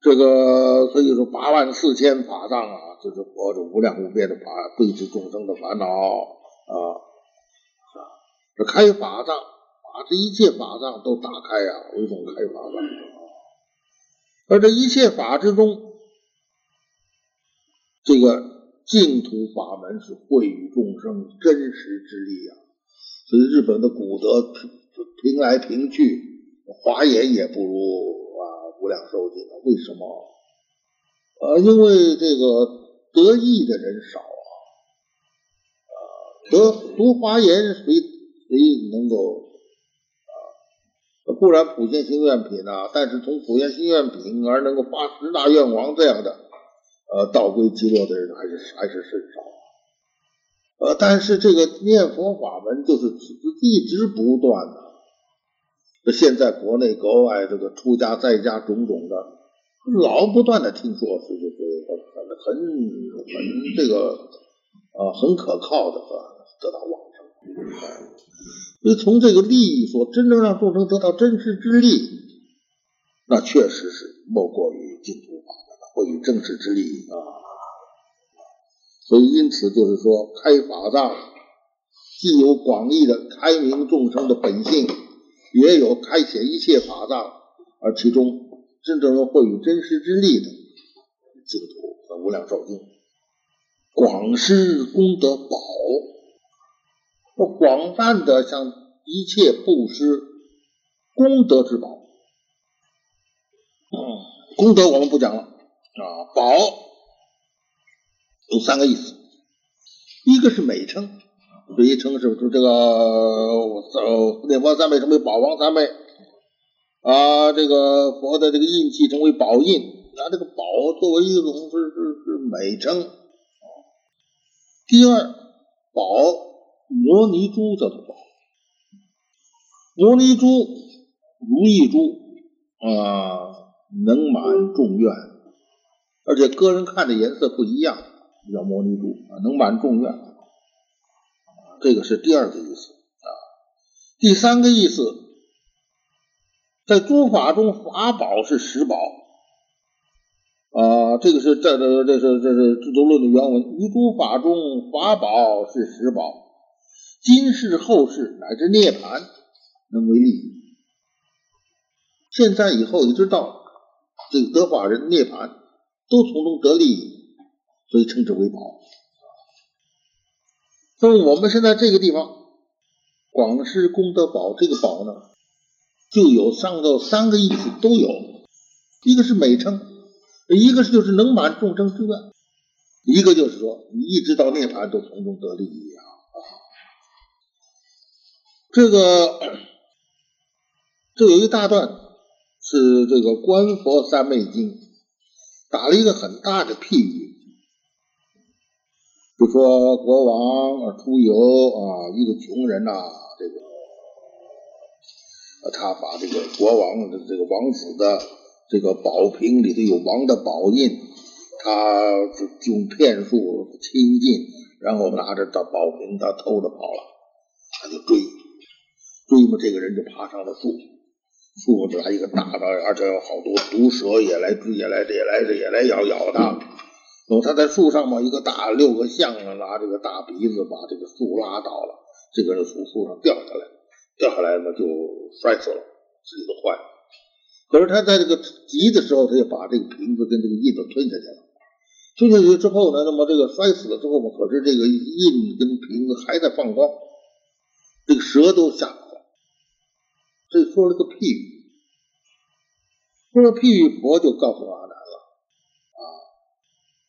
这个所以说八万四千法藏啊，就是佛着无量无边的法，对治众生的烦恼。啊，这开法藏，把这一切法藏都打开呀，为种开法藏。而这一切法之中，这个净土法门是惠于众生真实之力啊。所以日本的古德评来评去，华严也不如啊无量寿经。为什么？呃，因为这个得意的人少啊！啊。得读华严，谁谁能够啊？固然普贤心愿品啊，但是从普贤心愿品而能够发十大愿望这样的，呃，道归极乐的人还是还是甚少。呃，但是这个念佛法门就是一直不断的。这现在国内国外这个出家在家种种的，老不断的听说是这个很很这个啊很可靠的啊。得到往生，所以从这个利益说，真正让众生得到真实之利，那确实是莫过于净土，或与正实之利啊。所以因此就是说，开法藏既有广义的开明众生的本性，也有开显一切法藏，而其中真正能获于真实之力的净土和无量寿经，广施功德宝。广泛的向一切布施功德之宝，功德我们不讲了啊。宝有三个意思，一个是美称，这一称是说这个呃念佛三昧称为宝王三昧啊，这个佛的这个印记称为宝印，拿这个宝作为一种是是是美称。第二宝。摩尼珠叫做宝，摩尼珠如意珠啊，能满众愿，而且个人看的颜色不一样，叫摩尼珠啊，能满众愿，这个是第二个意思啊。第三个意思，在诸法中法宝是十宝，啊，这个是这这这是这是制度论的原文。于诸法中，法宝是实宝，今世后世乃至涅槃能为利。现在以后一直到这个得法人涅槃，都从中得利益，所以称之为宝。那么我们现在这个地方，广施功德宝，这个宝呢，就有上头三个意思都有，一个是美称。一个是就是能满众生之愿，一个就是说你一直到涅槃都从中得利益啊。这个这有一大段是这个《观佛三昧经》打了一个很大的譬喻，就说国王出游啊，一个穷人呐，这个他把这个国王的这个王子的。这个宝瓶里头有王的宝印，他就用骗术亲近，然后拿着这宝瓶，他偷着跑了，他就追，追嘛，这个人就爬上了树，树上来一个大的，而且有好多毒蛇也来，也来也来也来咬咬他。等他在树上嘛，一个大六个象啊，拿这个大鼻子把这个树拉倒了，这个人从树上掉下来，掉下来嘛就摔死了，自己都坏了。可是他在这个急的时候，他就把这个瓶子跟这个印子吞下去了。吞下去之后呢，那么这个摔死了之后嘛，可是这个印跟瓶子还在放光，这个蛇都吓。这说了个譬喻，说了譬喻，佛就告诉阿难了啊，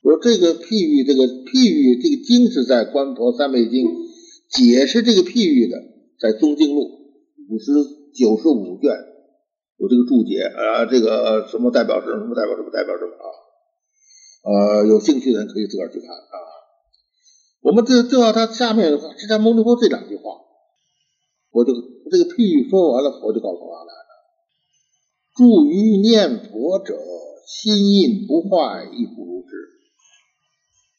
我说这个譬喻，这个譬喻，这个经是在《观佛三昧经》解释这个譬喻的，在《宗经录》五十九十五卷。有这个注解啊，这个什么代表什么，什么代表什么，代表什么啊？呃，有兴趣的人可以自个儿去看啊。我们这就要他下面的话，释迦牟尼佛这两句话，我就这个譬喻说完了，佛就告诉阿难了：住于念佛者，心印不坏，亦复如是。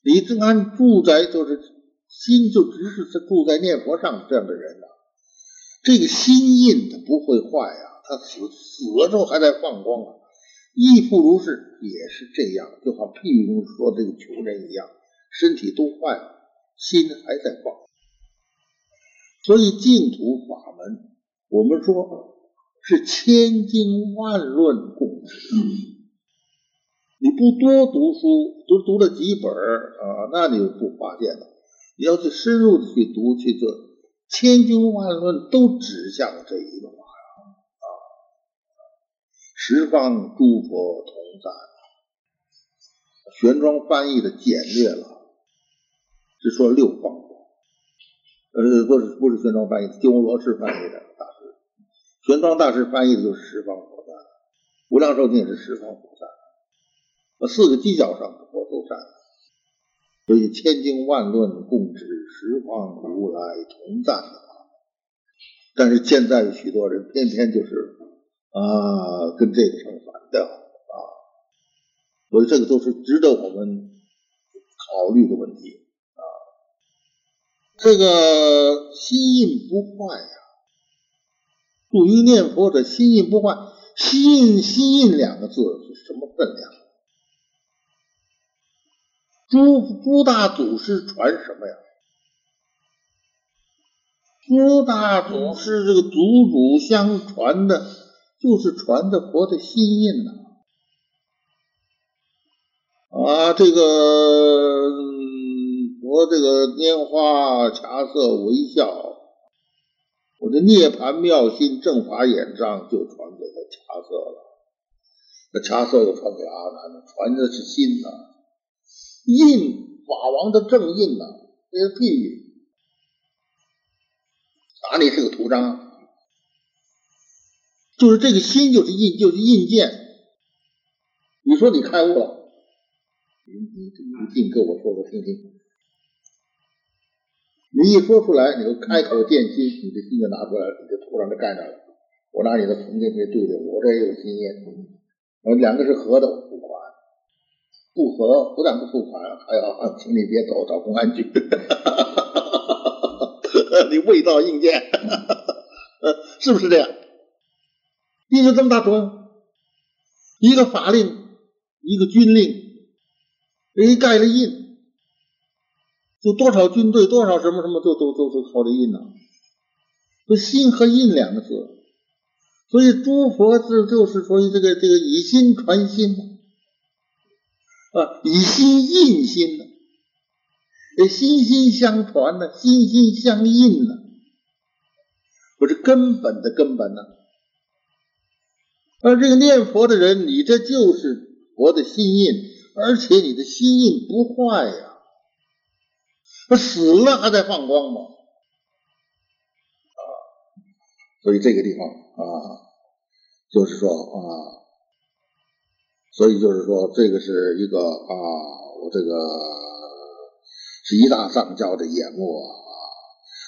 李正安住在就是心就只是住在念佛上这样的人呢，这个心印它不会坏啊。他死死了之后还在放光啊，亦复如是，也是这样，就好譬喻中说这个穷人一样，身体都坏了，心还在放。所以净土法门，我们说是千经万论共持。你不多读书，就读了几本啊，那你就不发现了。你要去深入的去读，去做千经万论都指向这一个法。十方诸佛同在，玄奘翻译的简略了，是说六方，呃，不是不是玄奘翻译的，鸠罗什翻译的大师，玄奘大师翻译的就是十方菩萨，无量寿经也是十方菩萨，四个犄角上的佛都在，所以千经万论共指十方如来同赞的法，但是现在有许多人偏偏就是。啊，跟这个成反调啊，所以这个都是值得我们考虑的问题。这个心印不坏呀，注于念佛者心印不坏，心印心印两个字是什么分量？朱朱大祖师传什么呀？朱大祖师这个祖祖相传的。就是传的佛的心印呐，啊，这个我这个拈花茶色微笑，我的涅盘妙心正法眼障就传给他茶色了，那茶色又传给阿难了，传的是心呐，印法王的正印呐，这是譬喻，哪里是个图章？就是这个心，就是印，就是印鉴。你说你开悟了，你你你定跟我说说听听。你一说出来，你就开口见心，你的心就拿出来了，你就图上就盖上了。我拿你的铜镜去对对，我这也有心印。呃，两个是合的，付款；不合，不但不付款，还要请你别走，找公安局。你伪造印鉴，是不是这样？印有这么大作用，一个法令一个军令，人盖了印，就多少军队，多少什么什么，都都都都靠这印呢。这心和印两个字，所以诸佛是就是说这个这个以心传心啊，以心印心呢，这心心相传呢，心心相印呢，不是根本的根本呢。而这个念佛的人，你这就是佛的心印，而且你的心印不坏呀，那死了还在放光吗？啊，所以这个地方啊，就是说啊，所以就是说，这个是一个啊，我这个是一大上教的眼目啊，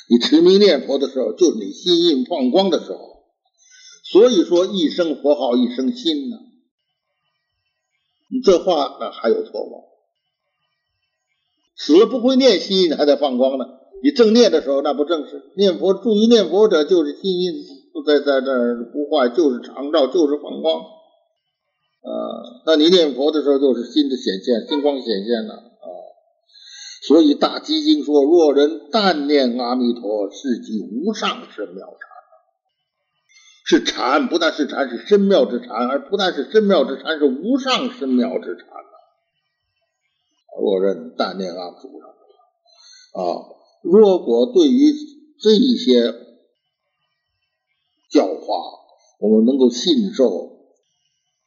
你持名念佛的时候，就是你心印放光的时候。所以说，一生佛号一生心呢。你这话那还有错吗？死了不会念心，还在放光呢。你正念的时候，那不正是念佛？注意念佛者，就是心印不在在这儿不坏，就是常照，就是放光。啊，那你念佛的时候，就是心的显现，心光显现了啊。所以大基经说：若人但念阿弥陀，是即无上甚妙禅。是禅，不但是禅，是深妙之禅，而不但是深妙之禅，是无上深妙之禅呐。若人但念阿弥陀啊，如果对于这些教化，我们能够信受，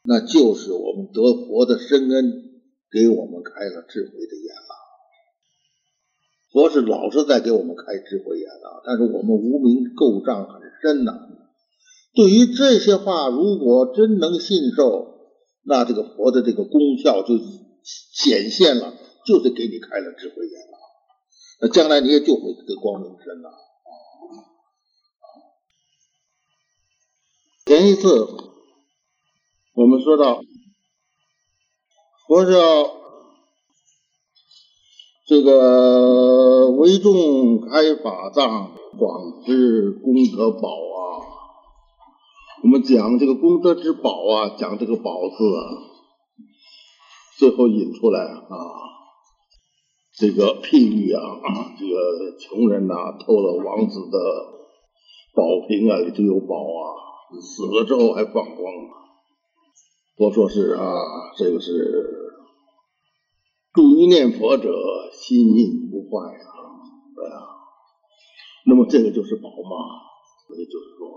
那就是我们得佛的深恩，给我们开了智慧的眼了。佛是老是在给我们开智慧眼的，但是我们无名垢障很深呐。对于这些话，如果真能信受，那这个佛的这个功效就显现了，就是给你开了智慧眼了。那将来你也就会得光明身了。前一次我们说到，佛教这个为众开法藏，广施功德宝啊。我们讲这个功德之宝啊，讲这个宝字啊，最后引出来啊，这个譬喻啊，这个穷人呐偷了王子的宝瓶啊，里头有宝啊，死了之后还放光，我说是啊，这个是助于念佛者心印不坏啊，对啊，那么这个就是宝嘛，也就是说。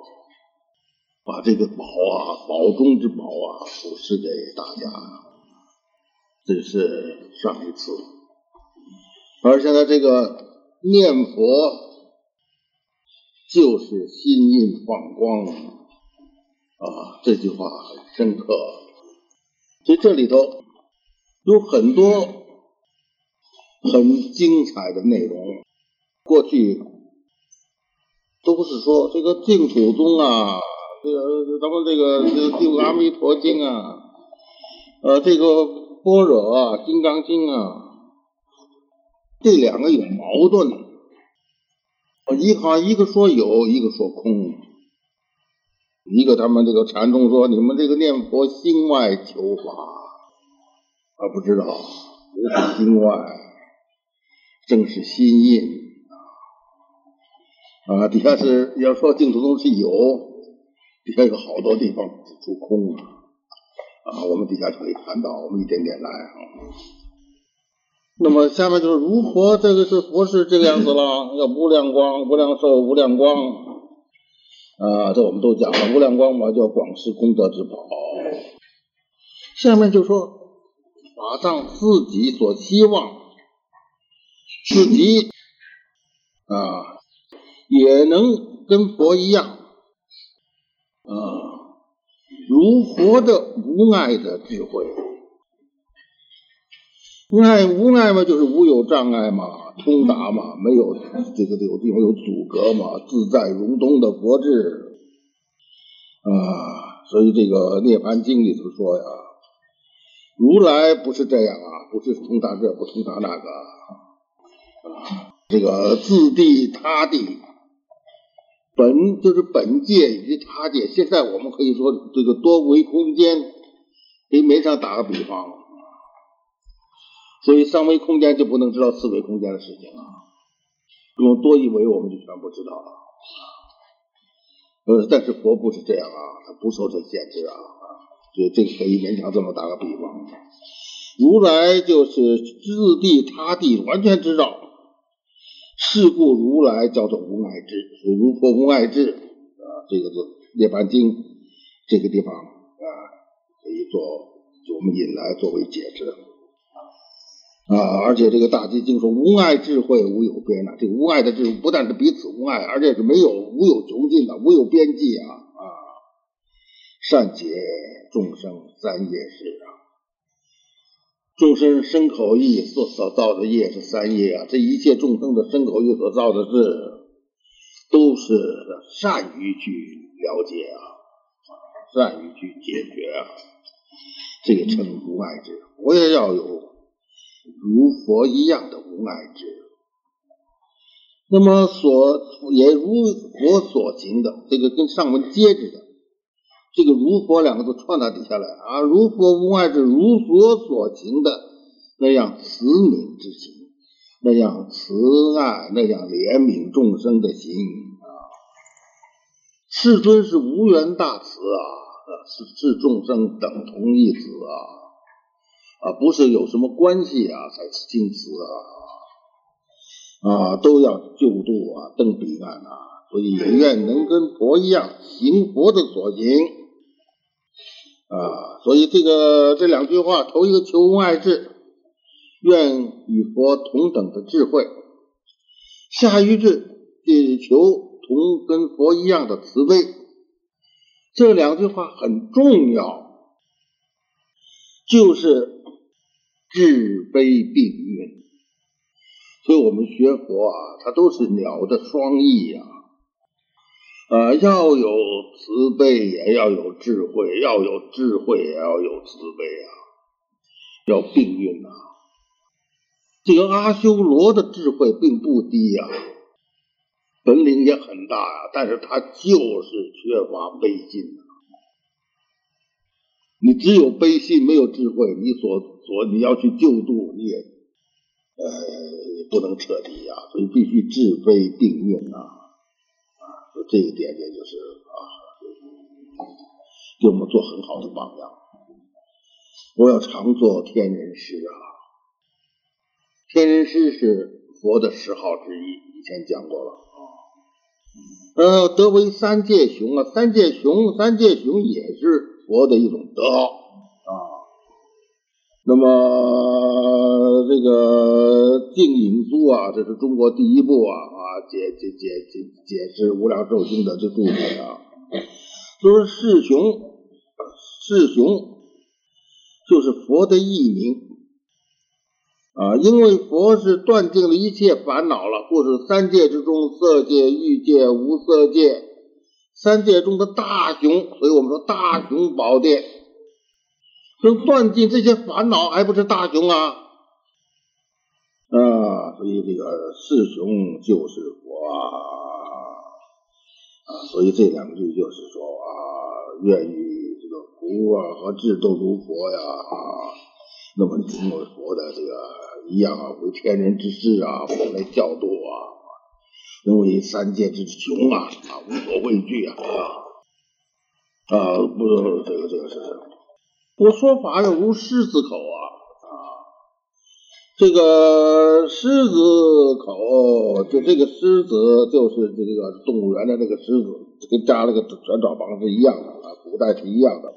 把这个宝啊，宝中之宝啊，布施给大家，这是上一次。而现在这个念佛，就是心印放光啊，这句话很深刻。所以这里头有很多很精彩的内容。过去都是说这个净土宗啊。这个咱们这个这个《阿弥陀经》啊，呃，这个《般若》啊，《金刚经》啊，这两个有矛盾，一看一个说有，一个说空，一个他们这个禅宗说你们这个念佛心外求法，啊，不知道不是心外，正是心印啊，底下是要说净土宗是有。底下有好多地方指出空啊，啊，我们底下就可以看到，我们一点点来啊。那么下面就是如佛，这个是佛是这个样子了，要无量光、无量寿、无量光啊，这我们都讲了，无量光嘛叫广施功德之宝。下面就说法藏自己所希望，自己啊也能跟佛一样。啊，如佛的无碍的智慧，无碍无碍嘛，就是无有障碍嘛，通达嘛，没有这个有地方有阻隔嘛，自在如东的佛智啊。所以这个《涅盘经》里头说呀，如来不是这样啊，不是通达这，不通达那个啊，这个自地他地。本就是本界以及他界，现在我们可以说这个多维空间，给媒上打个比方所以三维空间就不能知道四维空间的事情啊。用多一维我们就全部知道了。呃，但是佛不是这样啊，他不受这限制啊啊，所以这个可以勉强这么打个比方。如来就是自地他地完全知道，是故如来叫做无碍智，如佛无碍智啊，这个是《涅盘经》这个地方啊，可以做我们引来作为解释啊，而且这个大基经说无碍智慧无有边呐，这个无碍的智慧不但是彼此无碍，而且是没有无有穷尽的，无有边际啊啊，善解众生三业事啊。众生身口意所所造的业是三业啊，这一切众生的身口意所造的事，都是善于去了解啊，善于去解决啊，这个称无碍智。我也要有如佛一样的无碍智。那么所也如佛所行的，这个跟上文接着的。这个如佛两个字串到底下来啊，如佛无碍是，如佛所行的那样慈悯之情，那样慈爱，那样怜悯众生的心啊。世尊是无缘大慈啊，是是众生等同一子啊啊，不是有什么关系啊才敬慈啊啊，都要救度啊，登彼岸啊，所以也愿能跟佛一样行佛的所行。啊，所以这个这两句话，头一个求无碍智，愿与佛同等的智慧；下一句是求同跟佛一样的慈悲。这两句话很重要，就是智悲并运。所以我们学佛啊，它都是鸟的双翼啊。啊，要有慈悲，也要有智慧；要有智慧，也要有慈悲啊，要并运呐。这个阿修罗的智慧并不低呀，本领也很大呀，但是他就是缺乏悲心呐。你只有悲心，没有智慧，你所所你要去救度，你也呃不能彻底呀，所以必须智悲并运呐。这一点点就是啊，给我们做很好的榜样。我要常做天人师啊，天人师是佛的十号之一，以前讲过了啊。呃，德为三界雄啊，三界雄，三界雄也是佛的一种德啊。那么这个净影书啊，这是中国第一部啊啊。解解解解解释《无量寿经》的这注解啊，说世雄，世雄就是佛的艺名啊，因为佛是断尽了一切烦恼了，或是三界之中，色界、欲界、无色界，三界中的大雄，所以我们说大雄宝殿，能断尽这些烦恼，还不是大雄啊？啊，所以这个世雄就是佛啊，所以这两句就是说啊，愿意这个福啊和智都如佛呀啊，那么因为佛的这个一样啊，为天人之师啊，我来教度啊，能为三界之雄啊啊，无所畏惧啊啊，不，这个这个是，我说法要如狮子口啊。这个狮子口，就这个狮子就是这个动物园的那个狮子，跟扎了个转爪旁是一样的啊，古代是一样的。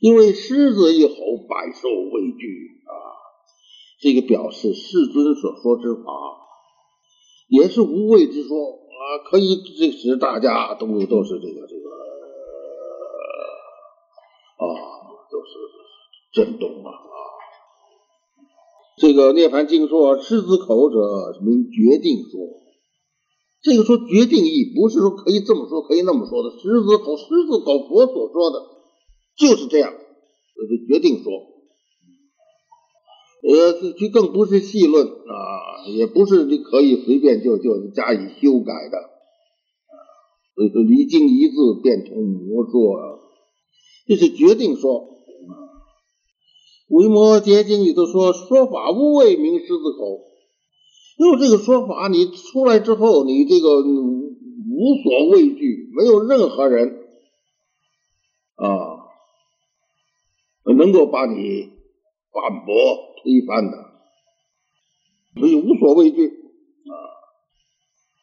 因为狮子一吼，百兽畏惧啊，这个表示世尊所说之法也是无畏之说啊，可以这使大家都都是这个这个啊，都是震动啊。这个涅盘经说，狮子口者名决定说。这个说决定义，不是说可以这么说，可以那么说的。狮子口，狮子口，佛所说的就是这样，就是决定说。呃，这更不是细论啊，也不是你可以随便就就加以修改的。所以说离经一字，变成魔说，这是决定说。维摩诘经里头说：“说法无为名狮子口。”用这个说法，你出来之后，你这个无所畏惧，没有任何人啊能够把你反驳推翻的，所以无所畏惧啊。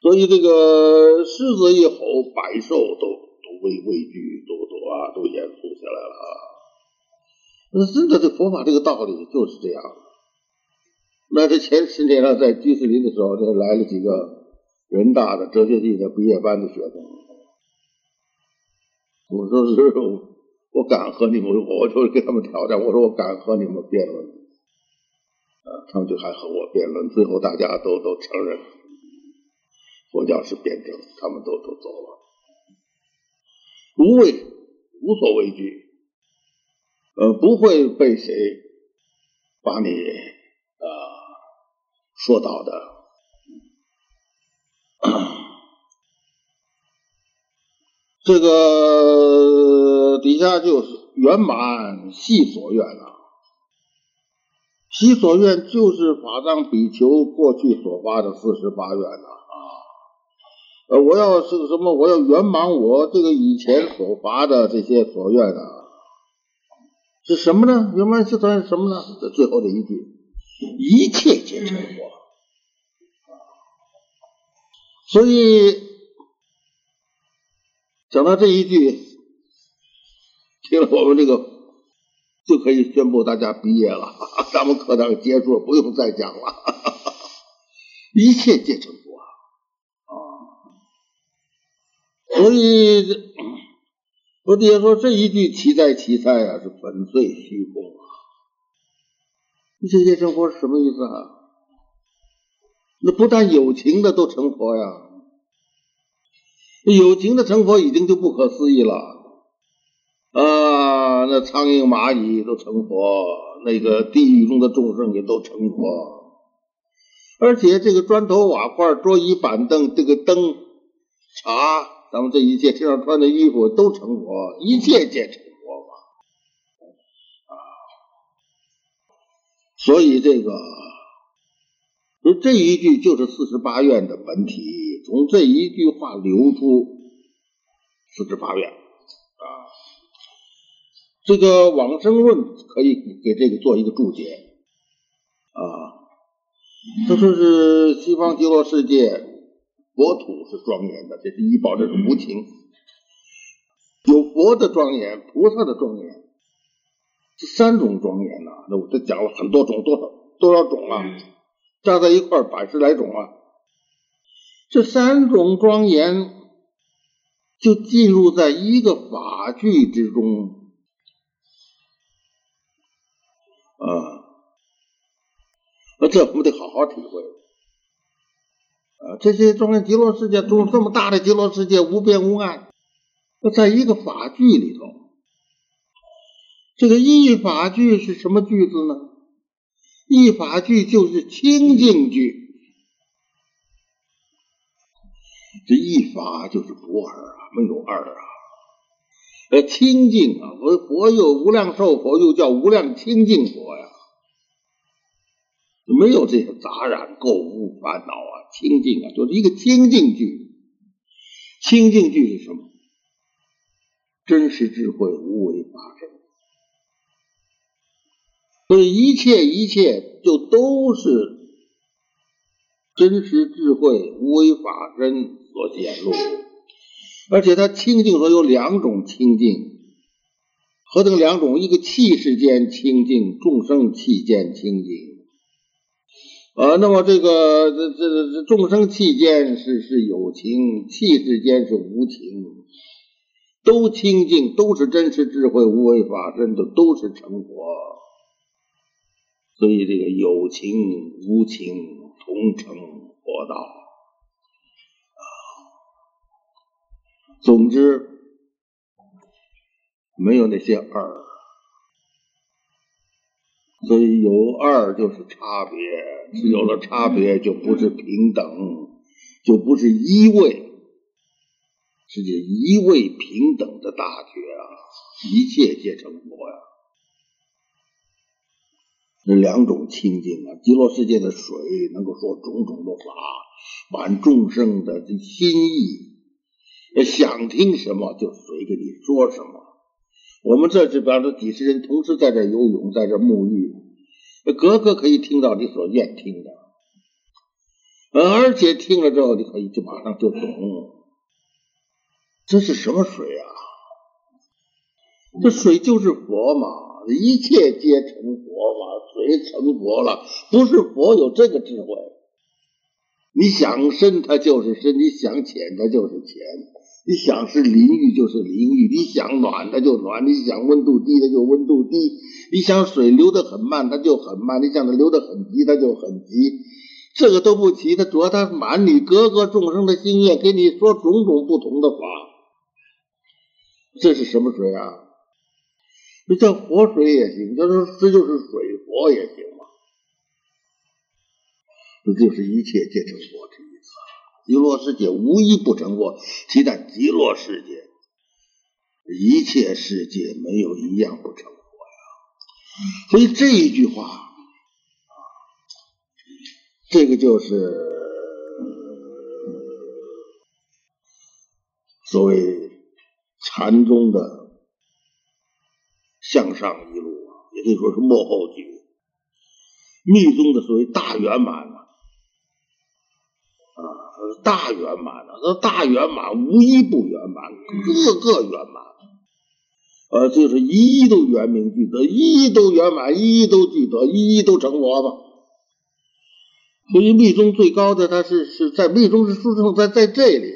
所以这个狮子一吼，百兽都都畏畏惧，都都啊都严肃下来了啊。那真的，这佛法这个道理就是这样。那这前十年呢，在居士林的时候，这来了几个人大的哲学系的毕业班的学生。我说是，我敢和你们，我就跟他们挑战。我说我敢和你们辩论。啊，他们就还和我辩论。最后大家都都承认佛教是辩证，他们都都走了。无畏，无所畏惧，呃，不会被谁把你啊。说到的，这个底下就是圆满系所愿啊，系所愿就是法藏比丘过去所发的四十八愿呐啊，呃，我要是什么，我要圆满我这个以前所发的这些所愿啊，是什么呢？圆满系所愿是什么呢？这最后的一句。一切皆成佛，所以讲到这一句，听了我们这个就可以宣布大家毕业了，咱们课堂结束，不用再讲了。一切皆成佛啊！所以我爹说这一句奇在奇在啊，是粉碎虚空啊。这些成佛是什么意思啊？那不但有情的都成佛呀，有情的成佛已经就不可思议了啊！那苍蝇蚂蚁都成佛，那个地狱中的众生也都成佛，而且这个砖头瓦块、桌椅板凳、这个灯茶，咱们这一切身上穿的衣服都成佛，一切皆成佛嘛，啊。所以这个，就这一句就是四十八愿的本体，从这一句话流出四十八愿啊。这个往生论可以给这个做一个注解啊。他说是西方极乐世界国土是庄严的，这是医保，这是无情，有佛的庄严，菩萨的庄严。这三种庄严呐，那我这讲了很多种，多少多少种啊？加在一块百十来种啊。这三种庄严就进入在一个法句之中啊，那这我们得好好体会啊。这些庄严极乐世界中，这么大的极乐世界，无边无岸，那在一个法句里头。这个一法句是什么句子呢？一法句就是清净句，这一法就是不二啊，没有二啊。呃，清净啊，佛佛有无量寿佛，又叫无量清净佛呀，没有这些杂染垢污烦恼啊，清净啊，就是一个清净句。清净句是什么？真实智慧，无为法身。所以一切一切就都是真实智慧无为法身所显露，而且它清净说有两种清净，何等两种？一个气世间清净，众生气间清净。啊，那么这个这这这众生气间是是有情，气世间是无情，都清净，都是真实智慧无为法身，都都是成佛。所以，这个有情无情同成佛道啊。总之，没有那些二，所以有二就是差别，是有了差别，就不是平等，就不是一位，是这一位平等的大觉啊！一切皆成佛呀。这两种清净啊，极乐世界的水能够说种种的法，满众生的心意，想听什么就随给你说什么。我们这这边的几十人同时在这游泳，在这沐浴，个个可以听到你所愿听的，而且听了之后，你可以就马上就懂，这是什么水啊？这水就是佛嘛，一切皆成佛嘛，水成佛了，不是佛有这个智慧，你想深它就是深，你想浅它就是浅。你想是淋浴就是淋浴，你想暖它就暖，你想温度低它就温度低，你想水流得很慢它就很慢，你想它流得很急它就很急，这个都不齐，它主要它满你各个众生的心愿，给你说种种不同的法，这是什么水啊？这叫活水也行，这是这就是水佛也行嘛，这就是一切皆成佛之。极乐世界无一不成佛，其在极乐世界，一切世界没有一样不成佛呀。所以这一句话，这个就是所谓禅宗的向上一路啊，也可以说是幕后句。密宗的所谓大圆满。大圆满的，那大圆满无一不圆满，个个圆满，呃，就是一一都圆明具德，一一都圆满，一一都具德，一一都成佛吧。所以密宗最高的，他是是在密宗是殊胜在在这里，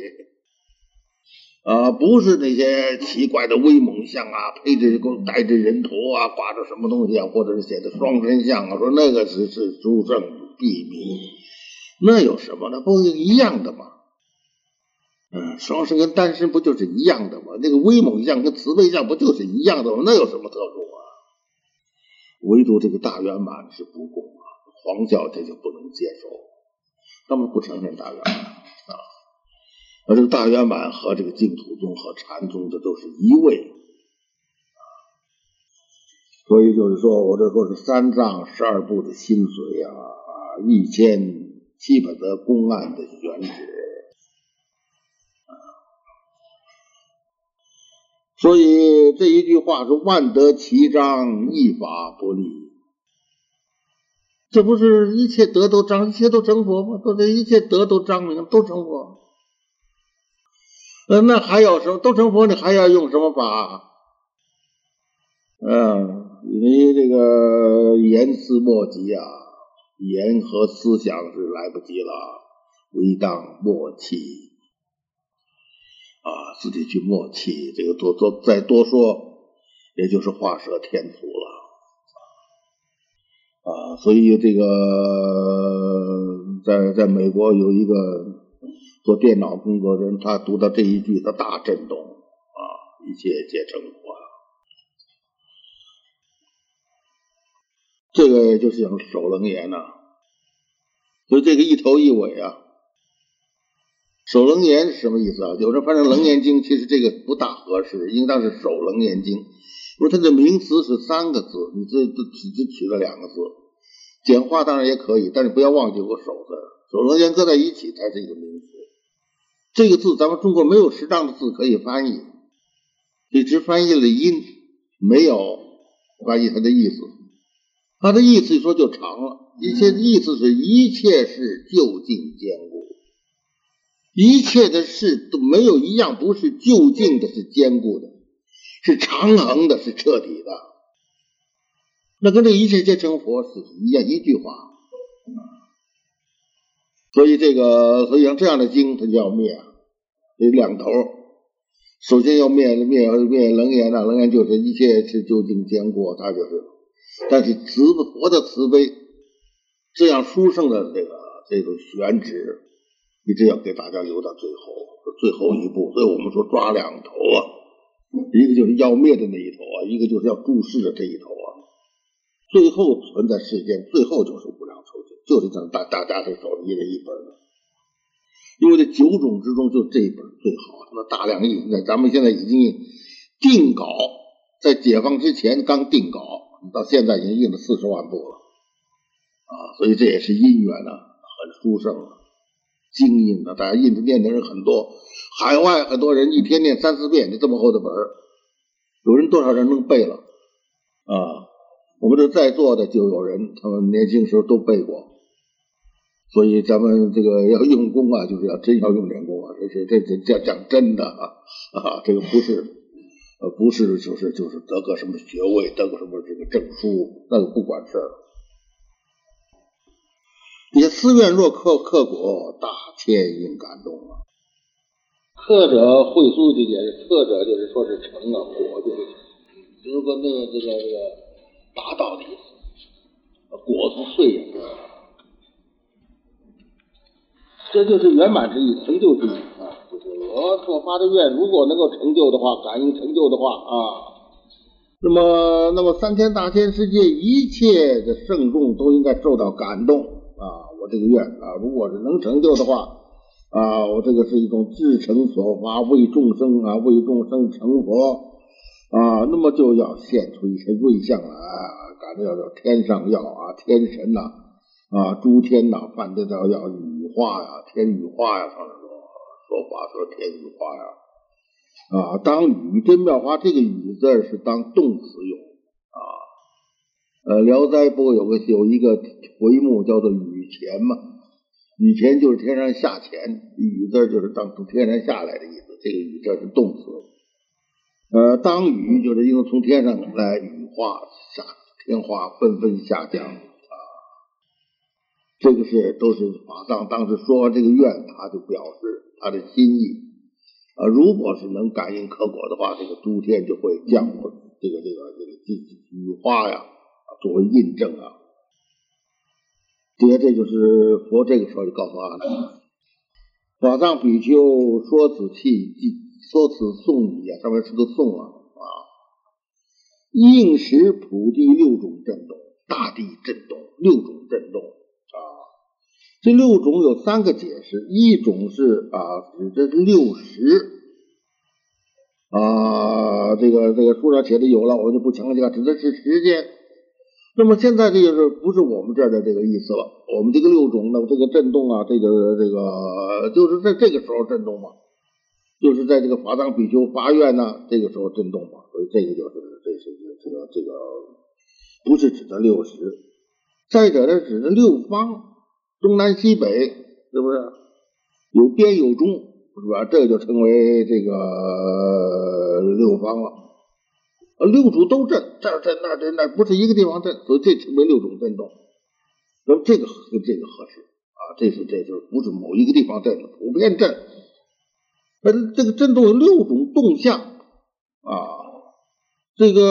啊，不是那些奇怪的威猛像啊，配着带着人头啊，挂着什么东西啊，或者是写的双身像啊，说那个是是诸圣地名。那有什么呢？不一样的吗？嗯，双身跟单身不就是一样的吗？那个威猛相跟慈悲相不就是一样的吗？那有什么特殊啊？唯独这个大圆满是不共啊，黄教这就不能接受，他们不承认大圆满啊。而这个大圆满和这个净土宗和禅宗的都是一位啊，所以就是说我这说是三藏十二部的心髓啊，一千。基本的公案的选址，所以这一句话是“万得其彰，一法不立”，这不是一切德都彰，一切都成佛吗？都这一切德都彰明，都成佛。呃，那还有什么？都成佛，你还要用什么法？嗯，因为这个言辞莫及啊。言和思想是来不及了，唯当默契啊，自己去默契。这个多多再多说，也就是画蛇添足了啊。所以这个在在美国有一个做电脑工作的人，他读到这一句，他大震动啊，一切皆成佛。这个就是讲守楞严呐，所以这个一头一尾啊，守楞严是什么意思啊？有人翻成楞严经，其实这个不大合适，应当是守楞严经，因为它的名词是三个字，你这这只只取了两个字，简化当然也可以，但是不要忘记有个守字，守楞严搁在一起才是一个名词。这个字咱们中国没有适当的字可以翻译，你只翻译了音，没有翻译它的意思。它的意思一说就长了，一切意思是一切是就近坚固，一切的事都没有一样不是就近的，是坚固的，是长恒的，是彻底的。那跟这一切皆成佛是一样一句话。所以这个，所以像这样的经，它就要灭，得两头。首先要灭灭灭楞严啊，楞严就是一切是究竟坚固，它就是。但是慈佛的慈悲，这样殊胜的这个这种选址，一定要给大家留到最后，最后一步。所以我们说抓两头啊，一个就是要灭的那一头啊，一个就是要注释的这一头啊。最后存在世间，最后就是无量寿经，就是咱大大家这手里一人一本的。因为这九种之中，就这一本最好。那大量印，那咱们现在已经定稿，在解放之前刚定稿。到现在已经印了四十万部了，啊，所以这也是因缘呢，很殊胜啊，精印啊，大家印字念的人很多，海外很多人一天念三四遍，就这么厚的本儿，有人多少人能背了啊？我们这在座的就有人，他们年轻时候都背过。所以咱们这个要用功啊，就是要真要用点功啊，这是这这讲讲真的啊啊，这个不是呃不是就是就是得个什么学位，得个什么这个证书，那就不管事儿。也思愿若刻刻果，大千应感动啊。刻者会书就解释，刻者就是说是成啊，果就是就是个那个这个这个达到的意思，果子碎呀。这就是圆满之意，成就之意啊！就是我所发的愿，如果能够成就的话，感应成就的话啊，那么那么三千大千世界一切的圣众都应该受到感动啊！我这个愿啊，如果是能成就的话啊，我这个是一种至诚所发，为众生啊，为众生成佛啊，那么就要现出一些瑞相来，感觉要叫天上要啊，天神呐啊，诸天呐，反正要要雨。化呀，天雨化呀，他说说法说天雨化呀，啊，当雨真妙花，这个雨字是当动词用啊。呃，《聊斋》不有个有一个回目叫做雨前嘛，雨前就是天上下钱，雨字就是当从天上下来的意思，这个雨字是动词。呃，当雨就是因为从天上来雨化下，天花纷纷下降啊。这个是都是法藏当时说完这个愿，他就表示他的心意啊。如果是能感应可果的话，这个诸天就会降这个这个这个雨花呀，作为印证啊。这个这就是佛这个时候就告诉阿难，法藏比丘说此气，说此颂语啊，上面是个颂啊啊。应时普地六种震动，大地震动，六种震动啊。这六种有三个解释，一种是啊，指的是六十啊，这个这个书上写的有了，我就不强调，指的是时间。那么现在这个是不是我们这儿的这个意思了？我们这个六种，的这个震动啊，这个这个就是在这个时候震动嘛，就是在这个法藏比丘发愿呢，这个时候震动嘛，所以这个就是这是这个这个不是指的六十，再者呢，指的六方。东南西北是不是有边有中是吧？这就称为这个六方了。六主都震，这震那震那不是一个地方震，所以这称为六种震动。那么这个和这个合适啊？这是这就是不是某一个地方震，普遍震。呃，这个震动有六种动向啊，这个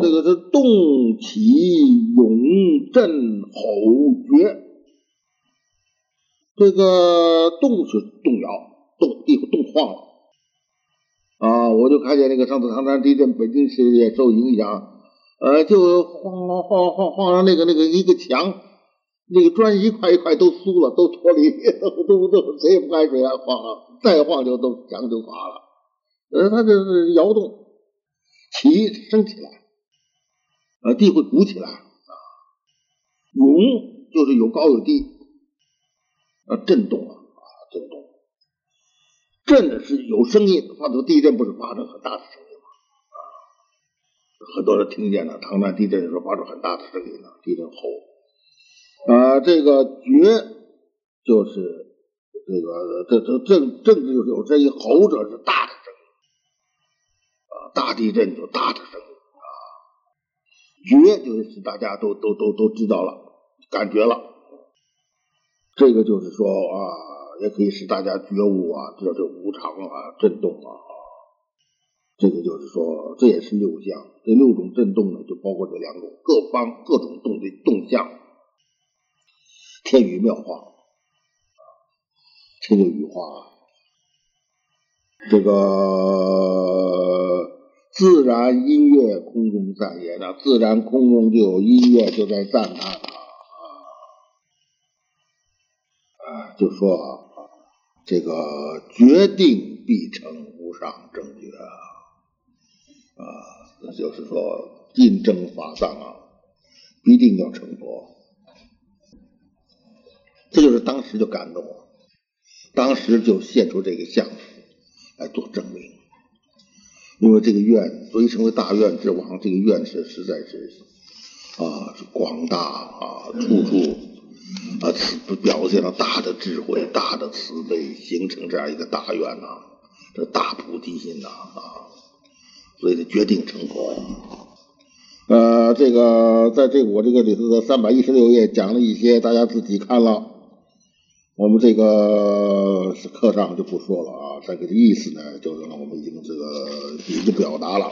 这个是动起涌震。吼绝，这个动是动摇，动地方动晃了啊！我就看见那个上次唐山地震，北京市也受影响，呃，就晃晃晃晃上那个那个一个墙，那个砖一块一块都酥了，都脱离，都都谁也不敢水啊，晃了，再晃就都墙就垮了。呃，它就是摇动，起升起来，呃，地会鼓起来。涌就是有高有低，啊，震动啊，震的是有声音，发出地震不是发出很大的声音吗？啊，很多人听见了，唐山地震的时候发出很大的声音呢，地震吼，啊，这个绝就是这个这这震震就是有声音，吼者是大的声音，啊，大地震就大的声音啊。觉就是大家都都都都知道了，感觉了，这个就是说啊，也可以使大家觉悟啊，知道这无常啊，震动啊，这个就是说，这也是六相，这六种震动呢，就包括这两种，各方各种动的动向，天雨妙化，天就雨化，这个。自然音乐空中赞也，那自然空中就有音乐，就在赞叹啊啊，就说啊，这个决定必成无上正觉啊，啊，那就是说印证法藏啊，必定要成佛。这就是当时就感动了，当时就献出这个相来做证明。因为这个愿，所以成为大愿之王，这个愿是实在是啊，是广大啊，处处啊慈表现了大的智慧、大的慈悲，形成这样一个大愿呐，这大菩提心呐啊，所以决定成佛。呃，这个在这我这个里头的三百一十六页讲了一些，大家自己看了。我们这个课上就不说了啊，这个意思呢，就是我们已经这个已经表达了。